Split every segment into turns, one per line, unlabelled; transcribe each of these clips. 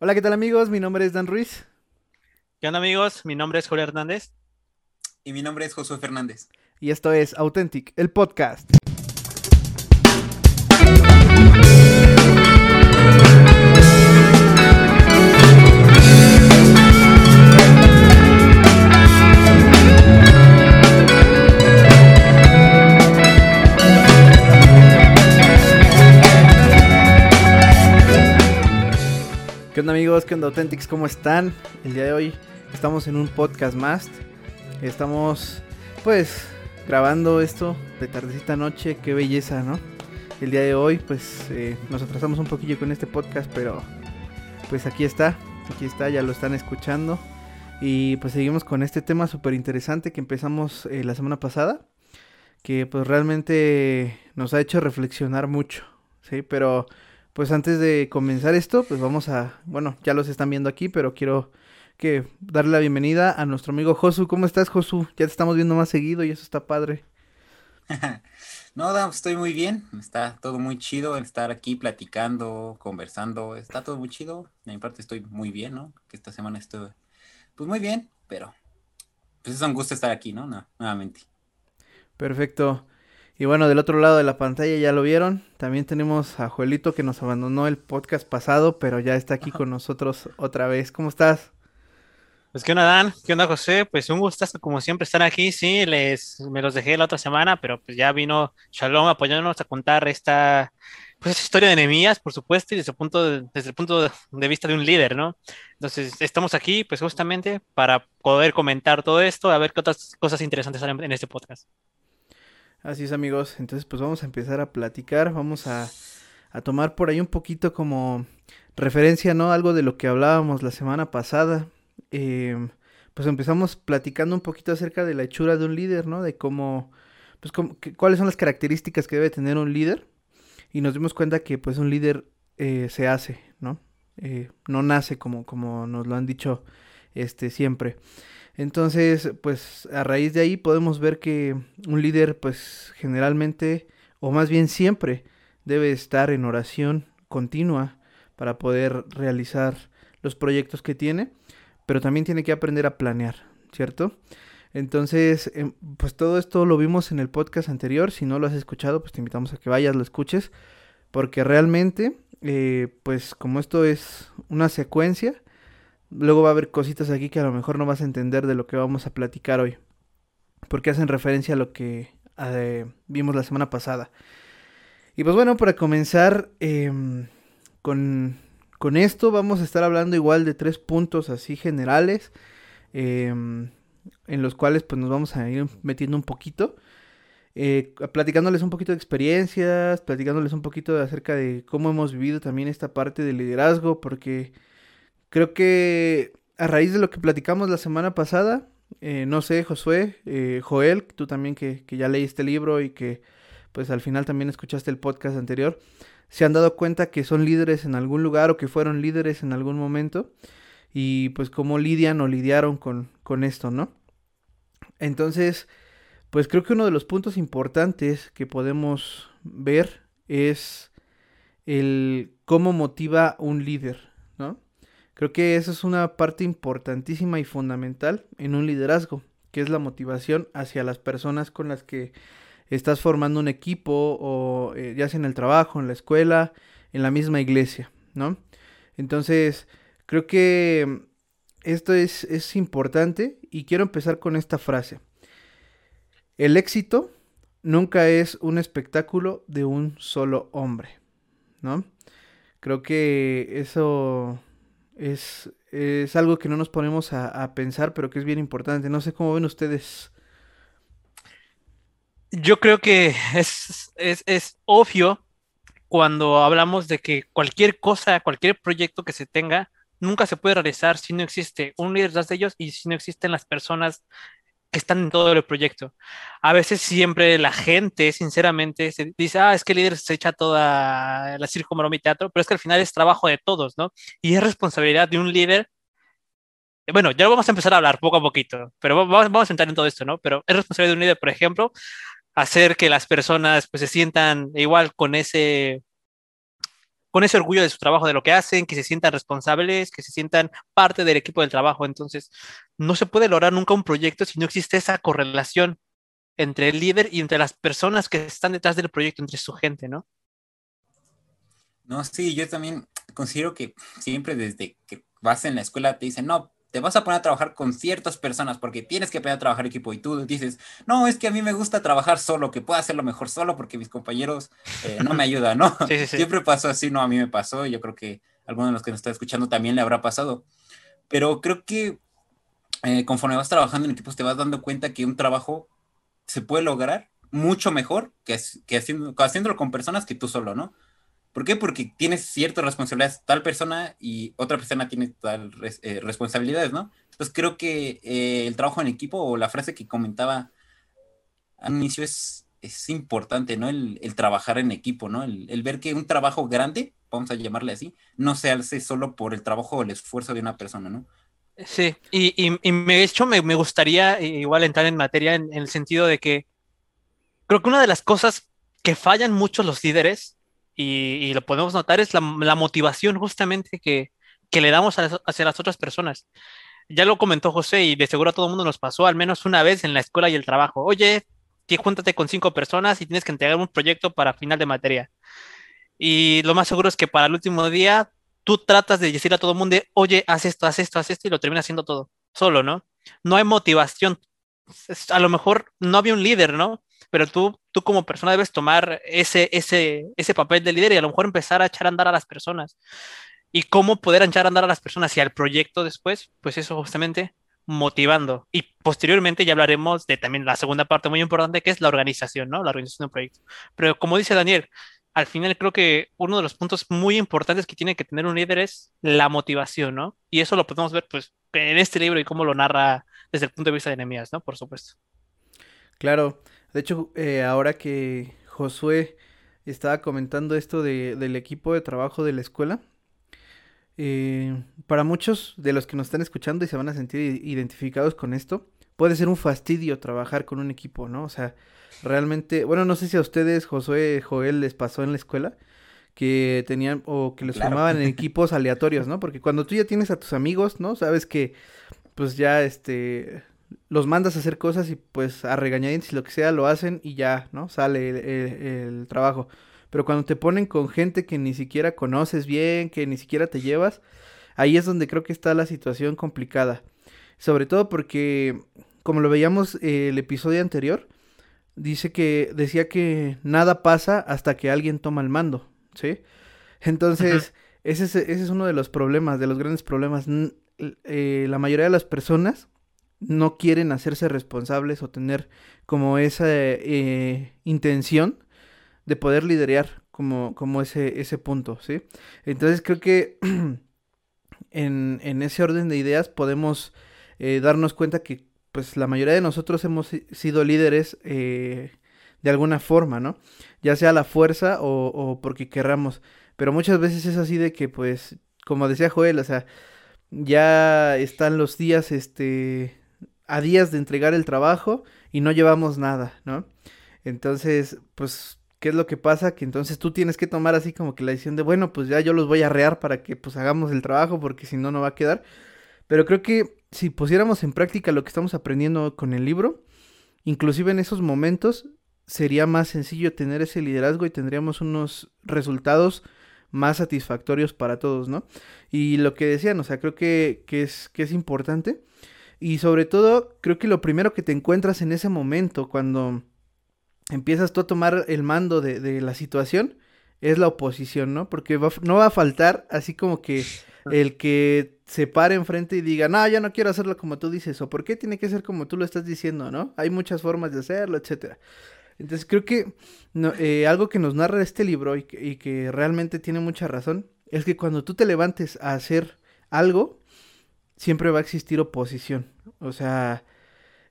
Hola, ¿qué tal amigos? Mi nombre es Dan Ruiz.
¿Qué onda amigos? Mi nombre es Julio Hernández.
Y mi nombre es Josué Fernández.
Y esto es Authentic, el podcast. ¿Qué onda amigos? ¿Qué onda Authentics? ¿Cómo están? El día de hoy estamos en un podcast más. Estamos pues grabando esto de tardecita noche. Qué belleza, ¿no? El día de hoy pues eh, nos atrasamos un poquillo con este podcast, pero pues aquí está. Aquí está, ya lo están escuchando. Y pues seguimos con este tema súper interesante que empezamos eh, la semana pasada. Que pues realmente nos ha hecho reflexionar mucho. Sí, pero pues antes de comenzar esto, pues vamos a, bueno, ya los están viendo aquí, pero quiero que darle la bienvenida a nuestro amigo Josu. ¿Cómo estás, Josu? Ya te estamos viendo más seguido y eso está padre.
no, estoy muy bien. Está todo muy chido estar aquí platicando, conversando. Está todo muy chido. De mi parte estoy muy bien, ¿no? Que esta semana estuve, pues muy bien, pero pues es un gusto estar aquí, ¿no? no nuevamente.
Perfecto. Y bueno, del otro lado de la pantalla ya lo vieron. También tenemos a Joelito que nos abandonó el podcast pasado, pero ya está aquí con nosotros otra vez. ¿Cómo estás?
Pues qué onda Dan, qué onda José, pues un gustazo como siempre estar aquí, sí, les me los dejé la otra semana, pero pues ya vino Shalom apoyándonos a contar esta pues historia de enemías, por supuesto, y desde el punto de, desde el punto de vista de un líder, ¿no? Entonces, estamos aquí pues justamente para poder comentar todo esto, a ver qué otras cosas interesantes salen en este podcast.
Así es amigos, entonces pues vamos a empezar a platicar, vamos a, tomar por ahí un poquito como referencia, ¿no? Algo de lo que hablábamos la semana pasada. Em, pues empezamos platicando un poquito acerca de la hechura de un líder, ¿no? De cómo, pues cuáles son las características que debe tener un líder. Y nos dimos cuenta que pues un líder eh, se hace, ¿no? Eh, no nace como, como nos lo han dicho este, siempre. Entonces, pues a raíz de ahí podemos ver que un líder, pues generalmente, o más bien siempre, debe estar en oración continua para poder realizar los proyectos que tiene, pero también tiene que aprender a planear, ¿cierto? Entonces, em, pues todo esto lo vimos en el podcast anterior, si no lo has escuchado, pues te invitamos a que vayas, lo escuches, porque realmente, eh, pues como esto es una secuencia, Luego va a haber cositas aquí que a lo mejor no vas a entender de lo que vamos a platicar hoy. Porque hacen referencia a lo que eh, vimos la semana pasada. Y pues bueno, para comenzar em, con, esto vamos a estar hablando igual de tres puntos así generales. Em, en los cuales pues nos vamos a ir metiendo un poquito. Eh, platicándoles un poquito de experiencias, platicándoles un poquito acerca de cómo hemos vivido también esta parte del liderazgo, porque Creo que a raíz de lo que platicamos la semana pasada, eh, no sé, Josué, eh, Joel, tú también que, ya leíste el libro y que pues al final también escuchaste el podcast anterior, se han dado cuenta que son líderes en algún lugar o que fueron líderes en algún momento y pues cómo lidian o lidiaron con, con esto, ¿no? Entonces, pues creo que uno de los puntos importantes que podemos ver es el cómo motiva un líder. Creo que eso es una parte importantísima y fundamental en un liderazgo, que es la motivación hacia las personas con las que estás formando un equipo o eh, ya sea en el trabajo, en la escuela, en la misma iglesia, ¿no? Entonces, creo que esto es, es importante y quiero empezar con esta frase. El éxito nunca es un espectáculo de un solo hombre, ¿no? Creo que eso es, es algo que no nos ponemos a, pensar, pero que es bien importante. No sé cómo ven ustedes.
Yo creo que es, es, es obvio cuando hablamos de que cualquier cosa, cualquier proyecto que se tenga, nunca se puede realizar si no existe un líder de ellos y si no existen las personas que están en todo el proyecto. A veces siempre la gente, sinceramente, se dice, ah, es que el líder se echa toda la circo, maroma y teatro, pero es que al final es trabajo de todos, ¿no? Y es responsabilidad de un líder. Bueno, ya vamos a empezar a hablar poco a poquito, pero vamos, vamos a entrar en todo esto, ¿no? Pero es responsabilidad de un líder, por ejemplo, hacer que las personas pues se sientan igual con ese con ese orgullo de su trabajo, de lo que hacen, que se sientan responsables, que se sientan parte del equipo del trabajo. Entonces, no se puede lograr nunca un proyecto si no existe esa correlación entre el líder y entre las personas que están detrás del proyecto, entre su gente, ¿no?
No, sí, yo también considero que siempre desde que vas en la escuela te dicen, no, te vas a poner a trabajar con ciertas personas porque tienes que aprender a trabajar equipo y tú dices, no, es que a mí me gusta trabajar solo, que puedo hacerlo mejor solo porque mis compañeros eh, no me ayudan, ¿no? Siempre pasó así, no, a mí me pasó, y yo creo que a alguno de los que nos está escuchando también le habrá pasado, pero creo que eh, conforme vas trabajando en equipos te vas dando cuenta que un trabajo se puede lograr mucho mejor que, que haciendo, haciéndolo con personas que tú solo, ¿no? ¿Por qué? Porque tienes ciertas responsabilidades tal persona y otra persona tiene tal eh, responsabilidades, ¿no? Entonces creo que eh, el trabajo en equipo o la frase que comentaba al inicio es, es importante, ¿no? El, trabajar en equipo, ¿no? El, ver que un trabajo grande, vamos a llamarle así, no se hace solo por el trabajo o el esfuerzo de una persona, ¿no?
Sí, y, y, y de hecho me, me, gustaría igual entrar en materia en, en el sentido de que creo que una de las cosas que fallan mucho los líderes y, lo podemos notar, es la, motivación justamente que, le damos hacia las otras personas. Ya lo comentó José y de seguro a todo el mundo nos pasó al menos una vez en la escuela y el trabajo. Oye, júntate con cinco personas y tienes que entregar un proyecto para final de materia. Y lo más seguro es que para el último día tú tratas de decir a todo el mundo, oye, haz esto, haz esto, haz esto y lo terminas haciendo todo solo, ¿no? No hay motivación. A lo mejor no había un líder, ¿no? Pero tú, tú como persona debes tomar ese, ese, ese papel de líder y a lo mejor empezar a echar a andar a las personas. Y cómo poder echar a andar a las personas y al proyecto después, pues eso justamente motivando. Y posteriormente ya hablaremos de también la segunda parte muy importante que es la organización, ¿no? La organización de un proyecto. Pero como dice Daniel, al final creo que uno de los puntos muy importantes que tiene que tener un líder es la motivación, ¿no? Y eso lo podemos ver pues en este libro y cómo lo narra desde el punto de vista de Nehemías, ¿no? Por supuesto.
Claro, de hecho, eh, ahora que Josué estaba comentando esto de, del equipo de trabajo de la escuela, eh, para muchos de los que nos están escuchando y se van a sentir identificados con esto, puede ser un fastidio trabajar con un equipo, ¿no? O sea, realmente, bueno, no sé si a ustedes, Josué, Joel, les pasó en la escuela que tenían o que les formaban en equipos aleatorios, ¿no? Porque cuando tú ya tienes a tus amigos, ¿no? Sabes que pues ya este los mandas a hacer cosas y pues a regañadientes y lo que sea lo hacen y ya, ¿no? Sale el, trabajo. Pero cuando te ponen con gente que ni siquiera conoces bien, que ni siquiera te llevas, ahí es donde creo que está la situación complicada. Sobre todo porque, como lo veíamos eh, el episodio anterior, dice que decía que nada pasa hasta que alguien toma el mando, ¿sí? Entonces, ese, es, ese es uno de los problemas, de los grandes problemas. Eh, la mayoría de las personas no quieren hacerse responsables o tener como esa eh, intención de poder liderar como, como ese, ese punto, ¿sí? Entonces creo que en, en ese orden de ideas podemos eh, darnos cuenta que pues la mayoría de nosotros hemos sido líderes eh, de alguna forma, ¿no? Ya sea la fuerza o, o porque querramos. Pero muchas veces es así de que pues, como decía Joel, o sea, ya están los días, este, a días de entregar el trabajo y no llevamos nada, ¿no? Entonces, pues, ¿qué es lo que pasa? Que entonces tú tienes que tomar así como que la decisión de, bueno, pues ya yo los voy a rear para que pues hagamos el trabajo porque si no, no va a quedar. Pero creo que si pusiéramos en práctica lo que estamos aprendiendo con el libro, inclusive en esos momentos, sería más sencillo tener ese liderazgo y tendríamos unos resultados más satisfactorios para todos, ¿no? Y lo que decían, o sea, creo que, que, es, que es importante y sobre todo, creo que lo primero que te encuentras en ese momento, cuando empiezas tú a tomar el mando de, la situación, es la oposición, ¿no? Porque no va a faltar así como que el que se pare enfrente y diga, no, ya no quiero hacerlo como tú dices, o por qué tiene que ser como tú lo estás diciendo, ¿no? Hay muchas formas de hacerlo, etcétera. Entonces creo que eh, algo que nos narra este libro y y que realmente tiene mucha razón es que cuando tú te levantes a hacer algo, siempre va a existir oposición. O sea,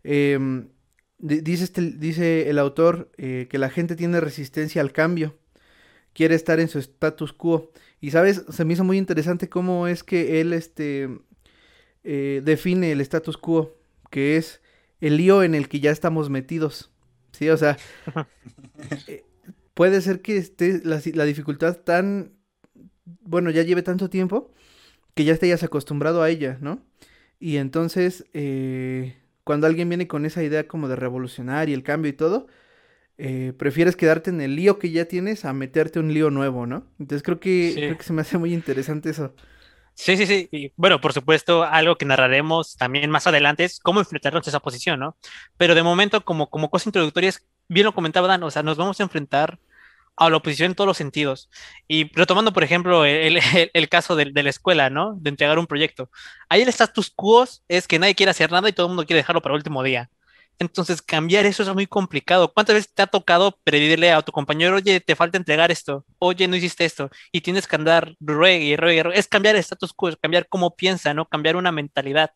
em, dice, este, dice el autor eh, que la gente tiene resistencia al cambio, quiere estar en su status quo. Y sabes, se me hizo muy interesante cómo es que él este, eh, define el status quo, que es el lío en el que ya estamos metidos. Sí, o sea, eh, puede ser que esté la, la dificultad tan bueno, ya lleve tanto tiempo que ya estés acostumbrado a ella, ¿no? Y entonces, eh, cuando alguien viene con esa idea como de revolucionar y el cambio y todo, eh, prefieres quedarte en el lío que ya tienes a meterte un lío nuevo, ¿no? Entonces creo que, creo que se me hace muy interesante eso.
Sí, sí, sí. Y bueno, por supuesto, algo que narraremos también más adelante es cómo enfrentarnos a esa posición, ¿no? Pero de momento, como, como cosa introductoria, bien lo comentaba Dan, o sea, nos vamos a enfrentar a la oposición en todos los sentidos. Y retomando, por ejemplo, el, el, caso de, de, la escuela, ¿no? De entregar un proyecto. Ahí el status quo es que nadie quiere hacer nada y todo el mundo quiere dejarlo para el último día. Entonces, cambiar eso es muy complicado. ¿Cuántas veces te ha tocado pedirle a tu compañero, oye, te falta entregar esto, oye, no hiciste esto, y tienes que andar ruegue y ruegue, Es cambiar el status quo, es cambiar cómo piensa, ¿no? Cambiar una mentalidad.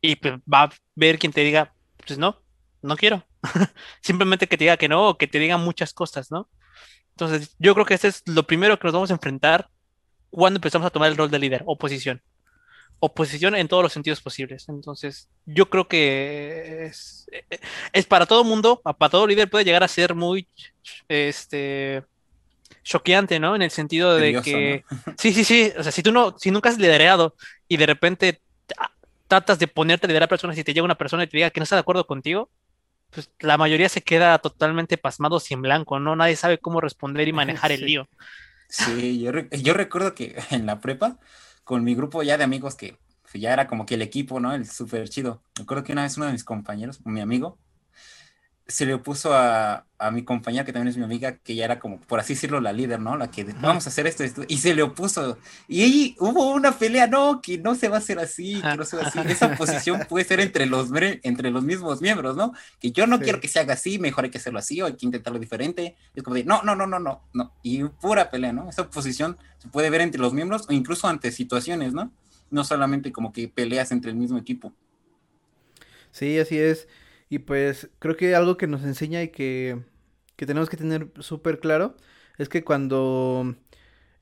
Y pues, va a ver quien te diga, pues no, no quiero. Simplemente que te diga que no, o que te diga muchas cosas, ¿no? Entonces, yo creo que este es lo primero que nos vamos a enfrentar cuando empezamos a tomar el rol de líder, oposición oposición en todos los sentidos posibles. Entonces, yo creo que es, es para todo mundo, para todo líder puede llegar a ser muy este choqueante, ¿no? En el sentido de que sí, sí, sí, o sea, si tú no si nunca has liderado y de repente tratas de ponerte a liderar a personas y te llega una persona y te diga que no está de acuerdo contigo, pues la mayoría se queda totalmente pasmado y en blanco, ¿no? Nadie sabe cómo responder y manejar el lío.
Sí, yo, yo recuerdo que en la prepa con mi grupo ya de amigos que ya era como que el equipo, ¿no? El súper chido. Me acuerdo que una vez uno de mis compañeros, mi amigo, se le opuso a, a, mi compañera, que también es mi amiga, que ya era como, por así decirlo, la líder, ¿no? La que vamos a hacer esto, esto, y se le opuso. Y ahí hubo una pelea, no, que no se va a hacer así, que no se va a hacer. Esa posición puede ser entre los, entre los mismos miembros, ¿no? Que yo no quiero que se haga así, mejor hay que hacerlo así, o hay que intentarlo diferente. es como de, no, no, no, no, no, no. Y pura pelea, ¿no? Esa posición se puede ver entre los miembros o incluso ante situaciones, ¿no? No solamente como que peleas entre el mismo equipo.
Sí, así es. Y pues creo que algo que nos enseña y que, que tenemos que tener súper claro es que cuando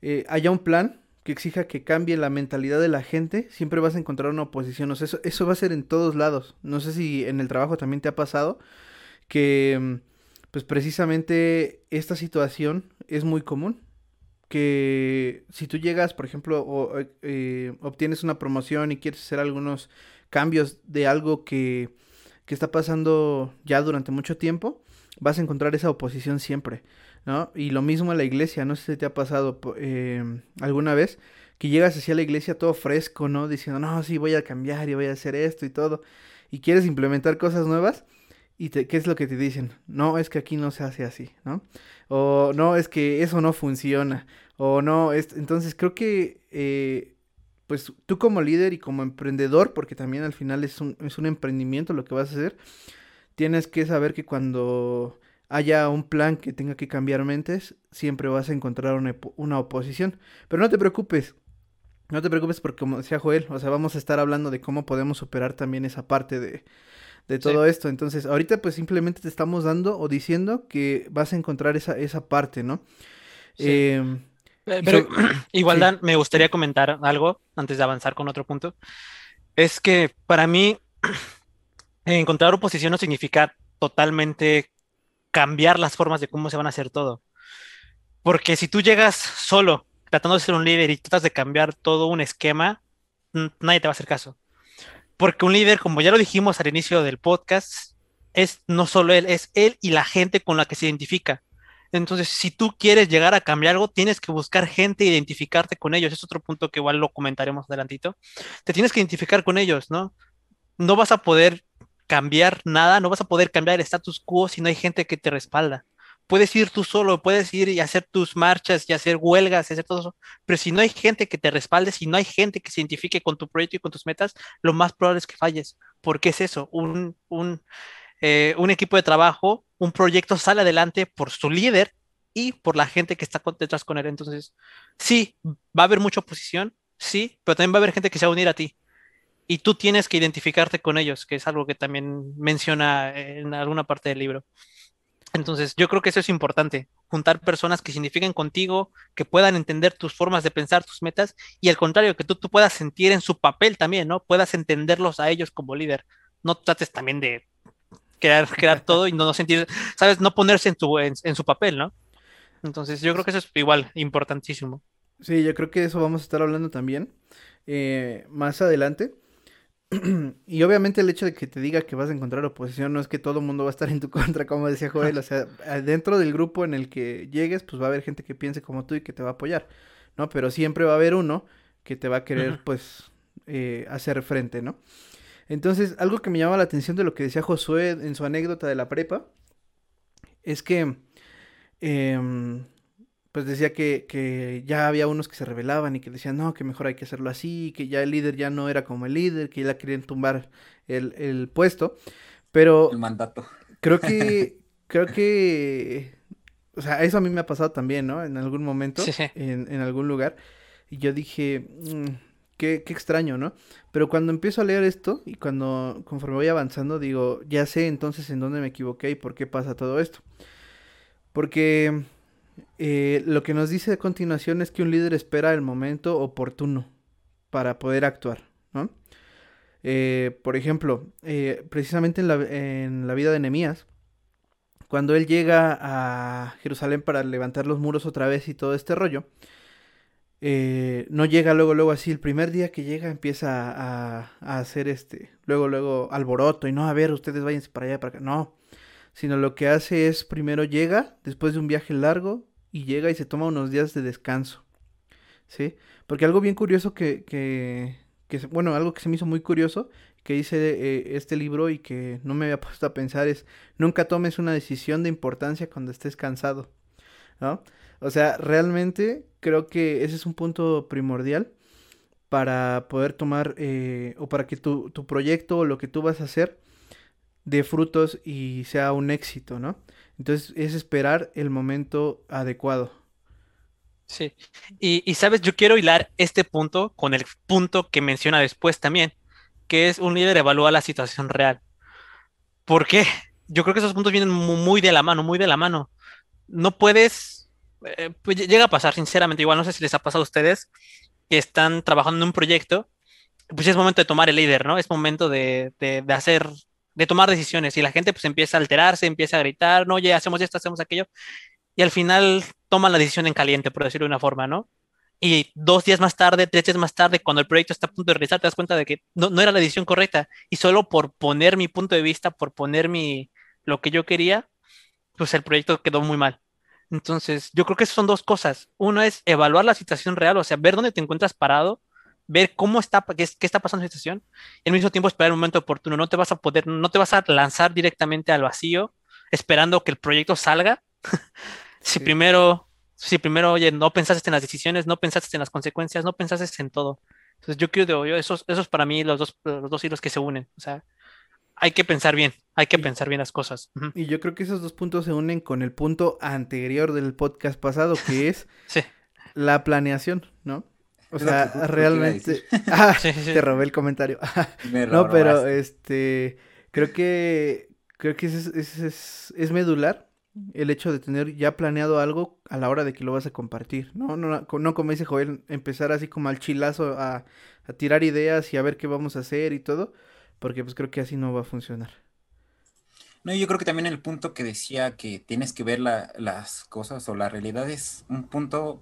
eh, haya un plan que exija que cambie la mentalidad de la gente, siempre vas a encontrar una oposición. O sea, eso, eso va a ser en todos lados. No sé si en el trabajo también te ha pasado que pues precisamente esta situación es muy común. Que si tú llegas, por ejemplo, o, eh, obtienes una promoción y quieres hacer algunos cambios de algo que que está pasando ya durante mucho tiempo, vas a encontrar esa oposición siempre, ¿no? Y lo mismo en la iglesia, no sé si te ha pasado eh, alguna vez que llegas hacia la iglesia todo fresco, ¿no? Diciendo, no, sí, voy a cambiar y voy a hacer esto y todo, y quieres implementar cosas nuevas, y te, ¿qué es lo que te dicen? No, es que aquí no se hace así, ¿no? O no, es que eso no funciona, o no, es... entonces creo que... Eh, pues tú como líder y como emprendedor, porque también al final es un, es un emprendimiento lo que vas a hacer, tienes que saber que cuando haya un plan que tenga que cambiar mentes, siempre vas a encontrar una, una, oposición. Pero no te preocupes, no te preocupes porque como decía Joel, o sea, vamos a estar hablando de cómo podemos superar también esa parte de, de todo esto. Entonces, ahorita pues simplemente te estamos dando o diciendo que vas a encontrar esa, esa parte, ¿no?
Eh, eh, pero igual, Dan, me gustaría comentar algo antes de avanzar con otro punto. Es que para mí, encontrar oposición no significa totalmente cambiar las formas de cómo se van a hacer todo. Porque si tú llegas solo tratando de ser un líder y tratas de cambiar todo un esquema, nadie te va a hacer caso. Porque un líder, como ya lo dijimos al inicio del podcast, es no solo él, es él y la gente con la que se identifica. Entonces, si tú quieres llegar a cambiar algo, tienes que buscar gente e identificarte con ellos. Es otro punto que igual lo comentaremos adelantito. Te tienes que identificar con ellos, ¿no? No vas a poder cambiar nada, no vas a poder cambiar el status quo si no hay gente que te respalda. Puedes ir tú solo, puedes ir y hacer tus marchas y hacer huelgas y hacer todo eso, pero si no hay gente que te respalde, si no hay gente que se identifique con tu proyecto y con tus metas, lo más probable es que falles. ¿Por qué es eso? Un, un, eh, un equipo de trabajo, un proyecto sale adelante por su líder y por la gente que está detrás con él. Entonces, sí, va a haber mucha oposición, sí, pero también va a haber gente que se va a unir a ti. Y tú tienes que identificarte con ellos, que es algo que también menciona en alguna parte del libro. Entonces, yo creo que eso es importante, juntar personas que signifiquen contigo, que puedan entender tus formas de pensar, tus metas, y al contrario, que tú, tú puedas sentir en su papel también, ¿no? Puedas entenderlos a ellos como líder. No trates también de crear, todo y no, sentir, ¿sabes? No ponerse en, tu, en, su papel, ¿no? Entonces yo creo que eso es igual importantísimo.
Sí, yo creo que de eso vamos a estar hablando también eh, más adelante. y obviamente el hecho de que te diga que vas a encontrar oposición no es que todo el mundo va a estar en tu contra, como decía Joel. O sea, dentro del grupo en el que llegues, pues va a haber gente que piense como tú y que te va a apoyar, ¿no? Pero siempre va a haber uno que te va a querer, pues, eh, hacer frente, ¿no? Entonces, algo que me llama la atención de lo que decía Josué en su anécdota de la prepa es que eh, pues decía que, que, ya había unos que se rebelaban y que decían, no, que mejor hay que hacerlo así, que ya el líder ya no era como el líder, que ya querían tumbar el, el puesto, pero...
El mandato.
Creo que, creo que, o sea, eso a mí me ha pasado también, ¿no? En algún momento,
sí.
En, en algún lugar, y yo dije, "Mm, qué, extraño, ¿no? Pero cuando empiezo a leer esto y cuando, conforme voy avanzando, digo, ya sé entonces en dónde me equivoqué y por qué pasa todo esto. Porque eh, lo que nos dice a continuación es que un líder espera el momento oportuno para poder actuar, ¿no? Eh, por ejemplo, eh, precisamente en la, en la vida de Nehemías, cuando él llega a Jerusalén para levantar los muros otra vez y todo este rollo, eh, no llega luego, luego así, el primer día que llega empieza a, hacer este, luego, luego alboroto y no, a ver, ustedes váyanse para allá, para acá, no, sino lo que hace es primero llega, después de un viaje largo, y llega y se toma unos días de descanso, ¿sí? Porque algo bien curioso que, que, que bueno, algo que se me hizo muy curioso, que dice eh, este libro y que no me había puesto a pensar es, nunca tomes una decisión de importancia cuando estés cansado, ¿no? O sea, realmente creo que ese es un punto primordial para poder tomar eh, o para que tu, tu proyecto o lo que tú vas a hacer dé frutos y sea un éxito, ¿no? Entonces es esperar el momento adecuado.
Sí. Y, y sabes, yo quiero hilar este punto con el punto que menciona después también, que es un líder evalúa la situación real. ¿Por qué? Yo creo que esos puntos vienen mu- muy de la mano, muy de la mano. No puedes, eh, pues lle- llega a pasar, sinceramente, igual no sé si les ha pasado a ustedes que están trabajando en un proyecto, pues es momento de tomar el líder, ¿no? Es momento de, de, de hacer, de tomar decisiones y la gente pues empieza a alterarse, empieza a gritar, no, oye, hacemos esto, hacemos aquello, y al final toman la decisión en caliente, por decirlo de una forma, ¿no? Y dos días más tarde, tres días más tarde, cuando el proyecto está a punto de realizar, te das cuenta de que no, no era la decisión correcta. Y solo por poner mi punto de vista, por poner mi, lo que yo quería, pues el proyecto quedó muy mal. Entonces, yo creo que son dos cosas. Uno es evaluar la situación real, o sea, ver dónde te encuentras parado, ver cómo está, qué, qué está pasando la situación, y al mismo tiempo esperar un momento oportuno. No te vas a poder, no te vas a lanzar directamente al vacío esperando que el proyecto salga. si
Sí.
primero, si primero, oye, no pensaste en las decisiones, no pensaste en las consecuencias, no pensaste en todo. Entonces, yo creo, yo, esos, esos para mí los dos, los dos hilos que se unen. O sea, hay que pensar bien, hay que
Y-
pensar bien las cosas.
Y yo creo que esos dos puntos se unen con el punto anterior del podcast pasado, que es
Sí,
la planeación, ¿no? O
Es que
sea, realmente... Ah,
sí, sí, sí.
te robé el comentario.
Me
No, pero este, creo que, creo que ese es, ese es, es medular el hecho de tener ya planeado algo a la hora de que lo vas a compartir, ¿no? No, no, no como dice Joel, empezar así como al chilazo a, a tirar ideas y a ver qué vamos a hacer y todo, porque pues creo que así no va a funcionar.
No, yo creo que también el punto que decía que tienes que ver la- las cosas o la realidad es un punto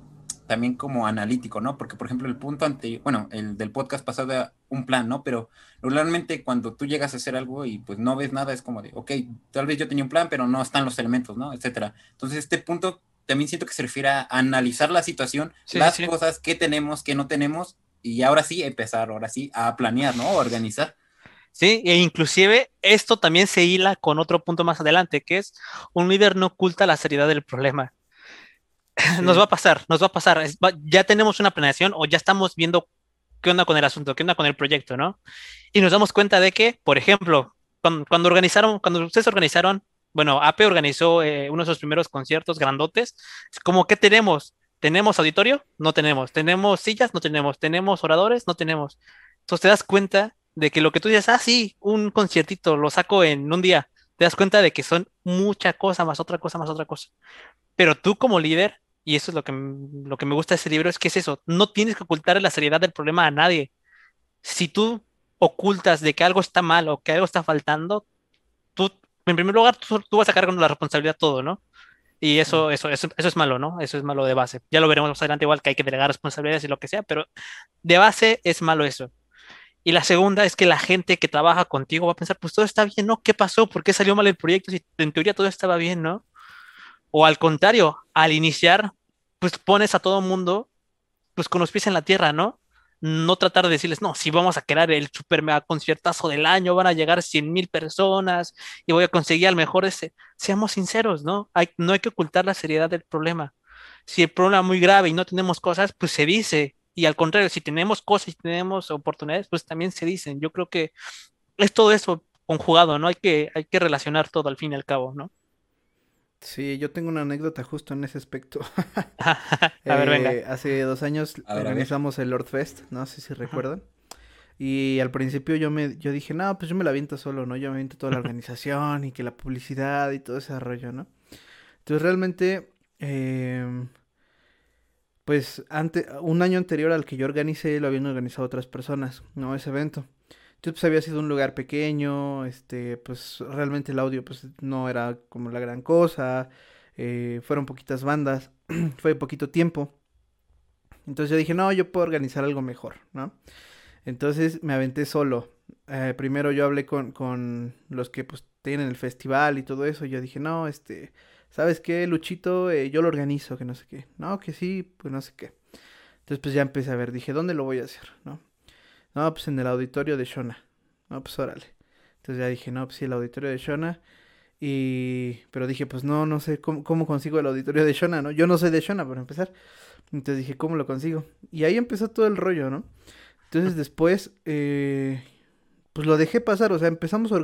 también como analítico, ¿no? Porque, por ejemplo, el punto anterior, bueno, el del podcast pasado era un plan, ¿no? Pero normalmente cuando tú llegas a hacer algo y pues no ves nada, es como de, ok, tal vez yo tenía un plan, pero no están los elementos, ¿no? Etcétera. Entonces, este punto también siento que se refiere a analizar la situación,
Sí,
las
sí,
cosas que tenemos, que no tenemos, y ahora sí empezar, ahora sí, a planear, ¿no? Organizar.
Sí, e inclusive esto también se hila con otro punto más adelante, que es un líder no oculta la seriedad del problema. Nos va a pasar, nos va a pasar. Es- va- ya tenemos una planeación o ya estamos viendo qué onda con el asunto, qué onda con el proyecto, ¿no? Y nos damos cuenta de que, por ejemplo, cuando, cuando organizaron, cuando ustedes organizaron, bueno, AP organizó eh, uno de sus primeros conciertos grandotes, es como, ¿qué tenemos? ¿Tenemos auditorio? No tenemos. ¿Tenemos sillas? No tenemos. ¿Tenemos oradores? No tenemos. Entonces te das cuenta de que lo que tú dices, ah, sí, un conciertito, lo saco en un día, te das cuenta de que son mucha cosa, más otra cosa, más otra cosa. Pero tú como líder, y eso es lo que, lo que me gusta de ese libro, es que es eso, no tienes que ocultar la seriedad del problema a nadie. Si tú ocultas de que algo está mal o que algo está faltando, tú, en primer lugar, tú, tú vas a cargar con la responsabilidad todo, ¿no? Y eso, eso, eso, eso es malo, ¿no? Eso es malo de base. Ya lo veremos más adelante, igual que hay que delegar responsabilidades y lo que sea, pero de base es malo eso. Y la segunda es que la gente que trabaja contigo va a pensar, pues todo está bien, ¿no? ¿Qué pasó? ¿Por qué salió mal el proyecto? Si en teoría todo estaba bien, ¿no? O al contrario, al iniciar, pues pones a todo mundo, pues con los pies en la tierra, ¿no? No tratar de decirles, no, si vamos a crear el super mega conciertazo del año, van a llegar 100 mil personas y voy a conseguir al mejor ese. Seamos sinceros, ¿no? Hay, no hay que ocultar la seriedad del problema. Si el problema es muy grave y no tenemos cosas, pues se dice, y al contrario, si tenemos cosas y tenemos oportunidades, pues también se dicen. Yo creo que es todo eso conjugado, ¿no? Hay que, hay que relacionar todo al fin y al cabo, ¿no?
Sí, yo tengo una anécdota justo en ese aspecto.
a ver, venga.
Eh, hace dos años
ver,
organizamos el Lord Fest, no sé si recuerdan. Y al principio yo me yo dije, no, pues yo me la aviento solo, ¿no? Yo me aviento toda la organización y que la publicidad y todo ese rollo, ¿no? Entonces realmente, em, pues ante, un año anterior al que yo organicé, lo habían organizado otras personas, ¿no? Ese evento. Entonces, pues había sido un lugar pequeño, este, pues realmente el audio, pues no era como la gran cosa, eh, fueron poquitas bandas, fue poquito tiempo. Entonces yo dije, no, yo puedo organizar algo mejor, ¿no? Entonces me aventé solo. Eh, primero yo hablé con, con los que pues tienen el festival y todo eso. Yo dije, no, este, ¿sabes qué, Luchito? Eh, yo lo organizo, que no sé qué. No, que sí, pues no sé qué. Entonces pues ya empecé a ver, dije, ¿dónde lo voy a hacer? ¿No? No, pues en el auditorio de Shona. No, pues órale. Entonces ya dije, no, pues sí, el auditorio de Shona. Y... Pero dije, pues no, no sé cómo, cómo consigo el auditorio de Shona, ¿no? Yo no soy de Shona, para empezar. Entonces dije, ¿cómo lo consigo? Y ahí empezó todo el rollo, ¿no? Entonces después, eh, pues lo dejé pasar, o sea, empezamos a,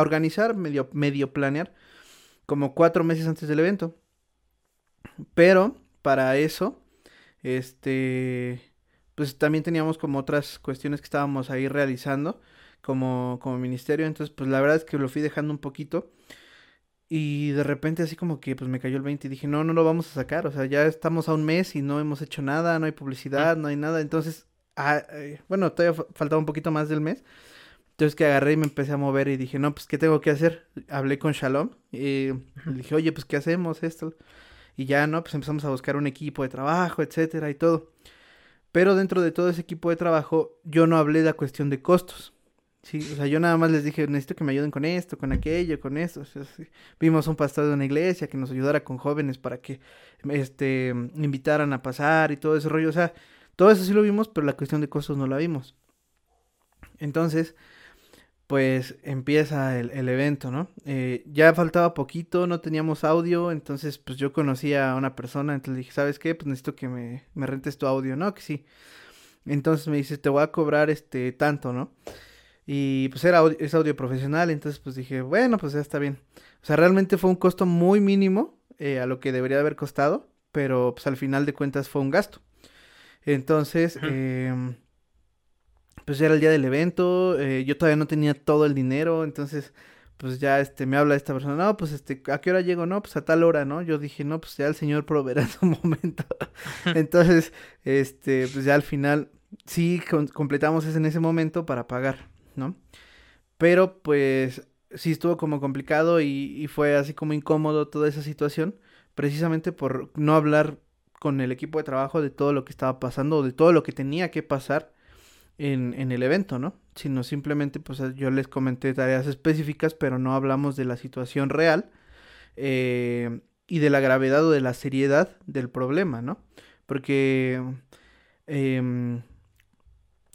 organizar, medio planear, como cuatro meses antes del evento. Pero para eso, este, pues también teníamos como otras cuestiones que estábamos ahí realizando como, como ministerio. Entonces, pues la verdad es que lo fui dejando un poquito. Y de repente así como que pues me cayó el 20 y dije, no, no lo vamos a sacar. O sea, ya estamos a un mes y no hemos hecho nada, no hay publicidad, no hay nada. Entonces, ah, eh, bueno, todavía fa- faltaba un poquito más del mes. Entonces que agarré y me empecé a mover y dije, no, pues, ¿qué tengo que hacer? Hablé con Shalom y le dije, oye, pues, ¿qué hacemos esto? Y ya, ¿no? Pues empezamos a buscar un equipo de trabajo, etcétera y todo. Pero dentro de todo ese equipo de trabajo, yo no hablé de la cuestión de costos. Sí, o sea, yo nada más les dije, necesito que me ayuden con esto, con aquello, con esto. O sea, sí. Vimos un pastor de una iglesia que nos ayudara con jóvenes para que, este, invitaran a pasar y todo ese rollo. O sea, todo eso sí lo vimos, pero la cuestión de costos no la vimos. Entonces, pues empieza el, el evento, ¿no? Eh, ya faltaba poquito, no teníamos audio, entonces pues yo conocía a una persona, entonces le dije, ¿sabes qué? Pues necesito que me, me rentes tu audio, ¿no? Que sí. Entonces me dice, te voy a cobrar este tanto, ¿no? Y pues era audio, es audio profesional, entonces pues dije, bueno, pues ya está bien. O sea, realmente fue un costo muy mínimo eh, a lo que debería haber costado, pero pues al final de cuentas fue un gasto. Entonces,
Ujú.
Pues ya era el día del evento, eh, yo todavía no tenía todo el dinero, entonces pues ya este me habla esta persona, no, pues este, ¿a qué hora llego? No, pues a tal hora, ¿no? Yo dije, no, pues ya el señor proveerá en su momento. Entonces, este, pues ya al final sí con- completamos ese en ese momento para pagar, ¿no? Pero pues sí estuvo como complicado y, y fue así como incómodo toda esa situación, precisamente por no hablar con el equipo de trabajo de todo lo que estaba pasando o de todo lo que tenía que pasar en, en el evento, ¿no? Sino simplemente, pues yo les comenté tareas específicas, pero no hablamos de la situación real eh, y de la gravedad o de la seriedad del problema, ¿no? Porque em,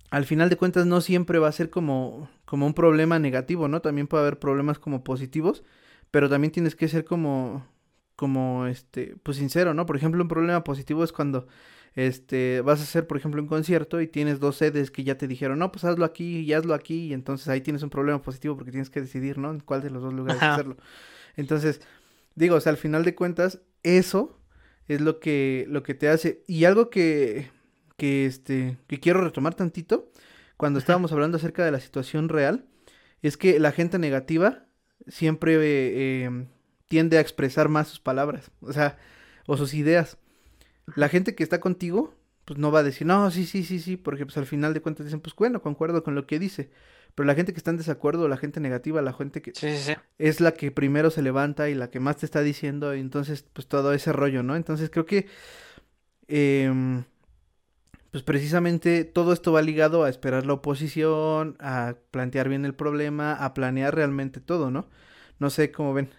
al final de cuentas no siempre va a ser como, como un problema negativo, ¿no? También puede haber problemas como positivos, pero también tienes que ser como, como, este, pues sincero, ¿no? Por ejemplo, un problema positivo es cuando este, vas a hacer, por ejemplo, un concierto y tienes dos sedes que ya te dijeron, no, pues hazlo aquí y hazlo aquí, y entonces ahí tienes un problema positivo porque tienes que decidir, ¿no? En cuál de los dos lugares
Ajá.
hacerlo. Entonces, digo, o sea, al final de cuentas, eso es lo que, lo que te hace. Y algo que, que, este, que quiero retomar tantito, cuando estábamos hablando acerca de la situación real, es que la gente negativa siempre eh, eh, tiende a expresar más sus palabras, o sea, o sus ideas. La gente que está contigo, pues no va a decir, no, sí, sí, sí, sí, porque pues al final de cuentas dicen, pues bueno, concuerdo con lo que dice. Pero la gente que está en desacuerdo, la gente negativa, la gente que
Sí, sí, sí.
es la que primero se levanta y la que más te está diciendo, y entonces pues todo ese rollo, ¿no? Entonces creo que em, pues precisamente todo esto va ligado a esperar la oposición, a plantear bien el problema, a planear realmente todo, ¿no? No sé cómo ven.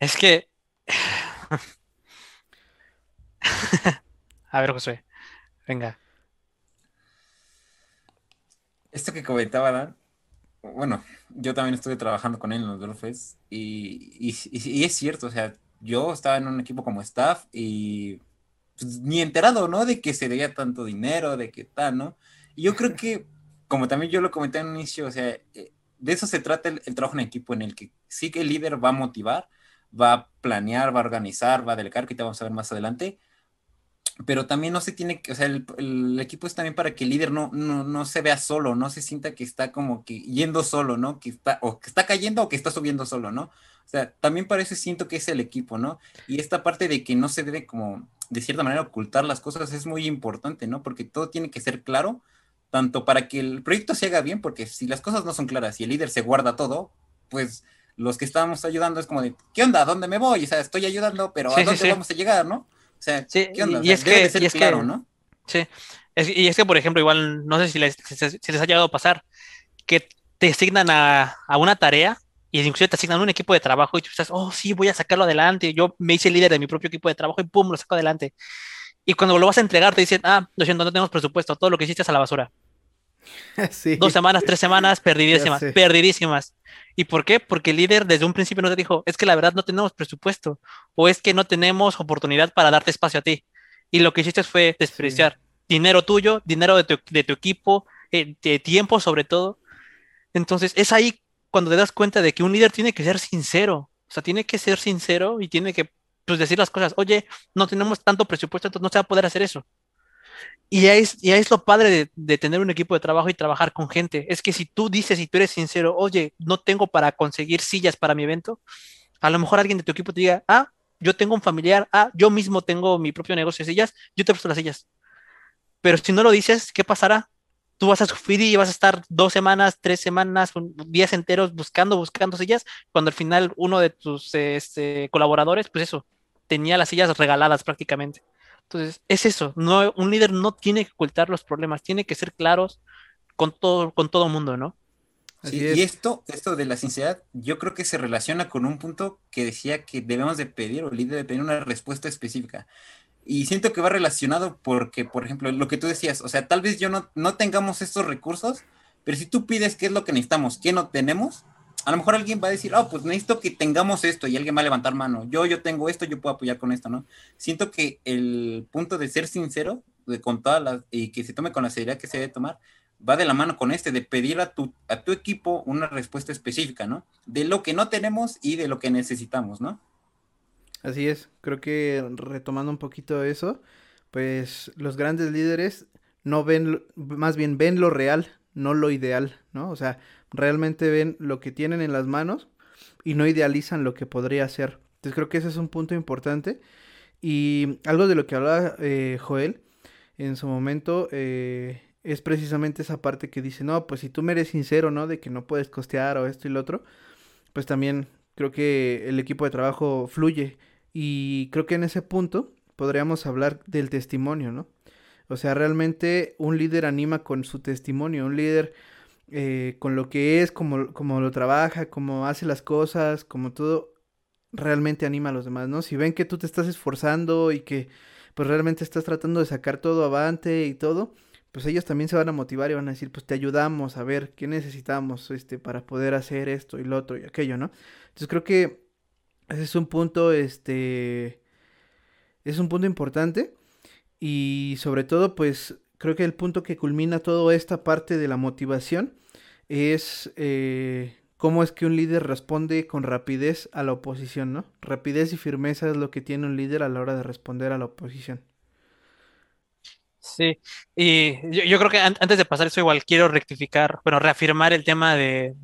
Es que. A ver, Josué. Venga.
Esto que comentaba Dan, bueno, yo también estuve trabajando con él en los Dolphins y- y es cierto, o sea, yo estaba en un equipo como staff y pues, ni enterado, ¿no? De que se debía tanto dinero, de que tal, ¿no? Y yo creo que, como también yo lo comenté en un inicio, o sea, eh, de eso se trata el, el trabajo en equipo en el que sí que el líder va a motivar, va a planear, va a organizar, va a delegar, que te vamos a ver más adelante, pero también no se tiene que, o sea, el, equipo es también para que el líder no, no, no se vea solo, no se sienta que está como que yendo solo, ¿no? Que está, o que está cayendo o que está subiendo solo, ¿no? O sea, también para eso siento que es el equipo, ¿no? Y esta parte de que no se debe como, de cierta manera, ocultar las cosas es muy importante, ¿no? Porque todo tiene que ser claro, tanto para que el proyecto se haga bien, porque si las cosas no son claras y el líder se guarda todo, pues los que estábamos ayudando es como de, ¿qué onda? ¿A dónde me voy? O sea, estoy ayudando, pero ¿a
sí,
dónde
sí.
vamos a llegar, no? O sea,
Sí,
¿qué onda? O
y es
debe
que-
de ser
y es que-
claro, ¿no?
Sí. Es- y es que, por ejemplo, igual, no sé les, si les ha llegado a pasar, que te asignan a, a una tarea y inclusive te asignan un equipo de trabajo y tú estás, oh, sí, voy a sacarlo adelante. Yo me hice líder de mi propio equipo de trabajo y pum, lo saco adelante. Y cuando lo vas a entregar te dicen, ah, lo siento, no tenemos presupuesto, todo lo que hiciste es a la basura.
sí.
Dos semanas, tres semanas, perdidísimas, perdidísimas. ¿Y por qué? Porque el líder desde un principio no te dijo, es que la verdad no tenemos presupuesto o es que no tenemos oportunidad para darte espacio a ti. Y lo que hiciste fue desperdiciar dinero tuyo, dinero de tu, de tu equipo, eh, de tiempo sobre todo. Entonces es ahí cuando te das cuenta de que un líder tiene que ser sincero. O sea, tiene que ser sincero y tiene que pues, decir las cosas. Oye, no tenemos tanto presupuesto, entonces no se va a poder hacer eso. Y es, y es lo padre de, tener un equipo de trabajo y trabajar con gente. Es que si tú dices y tú eres sincero, oye, no tengo para conseguir sillas para mi evento, a lo mejor alguien de tu equipo te diga, ah, yo tengo un familiar, ah, yo mismo tengo mi propio negocio de sillas, yo te presto las sillas. Pero si no lo dices, ¿qué pasará? Tú vas a sufrir y vas a estar dos semanas, tres semanas, días enteros buscando, buscando sillas, cuando al final uno de tus este, colaboradores, pues eso, tenía las sillas regaladas prácticamente. Entonces, es eso, no, un líder no tiene que ocultar los problemas, tiene que ser claros con todo, con todo mundo, ¿no?
Sí,
es.
y esto, esto de la sinceridad, yo creo que se relaciona con un punto que decía que debemos de pedir, o el líder debe pedir una respuesta específica. Y siento que va relacionado porque, por ejemplo, lo que tú decías, o sea, tal vez yo no, no tengamos estos recursos, pero si tú pides qué es lo que necesitamos, qué no tenemos, a lo mejor alguien va a decir, oh, pues necesito que tengamos esto, y alguien va a levantar mano, yo, yo tengo esto, yo puedo apoyar con esto, ¿no? Siento que el punto de ser sincero, de con todas las, y que se tome con la seriedad que se debe tomar, va de la mano con este, de pedir a tu, a tu equipo una respuesta específica, ¿no? De lo que no tenemos y de lo que necesitamos, ¿no?
Así es, creo que retomando un poquito eso, pues los grandes líderes no ven, más bien ven lo real, no lo ideal, ¿no? O sea, realmente ven lo que tienen en las manos y no idealizan lo que podría ser. Entonces creo que ese es un punto importante. Y algo de lo que hablaba eh, Joel en su momento eh, es precisamente esa parte que dice, no, pues si tú me eres sincero, ¿no? De que no puedes costear o esto y lo otro, pues también creo que el equipo de trabajo fluye. Y creo que en ese punto podríamos hablar del testimonio, ¿no? O sea, realmente un líder anima con su testimonio, un líder eh, con lo que es, como, como lo trabaja, como hace las cosas, como todo, realmente anima a los demás, ¿no? Si ven que tú te estás esforzando y que pues realmente estás tratando de sacar todo avante y todo, pues ellos también se van a motivar y van a decir, pues te ayudamos a ver qué necesitamos este para poder hacer esto y lo otro y aquello, ¿no? Entonces creo que ese es un punto, este, es un punto importante y sobre todo, pues creo que el punto que culmina toda esta parte de la motivación es eh, cómo es que un líder responde con rapidez a la oposición, ¿no? Rapidez y firmeza es lo que tiene un líder a la hora de responder a la oposición.
Sí, y yo, creo que an- antes de pasar eso igual quiero rectificar, bueno, reafirmar el tema de-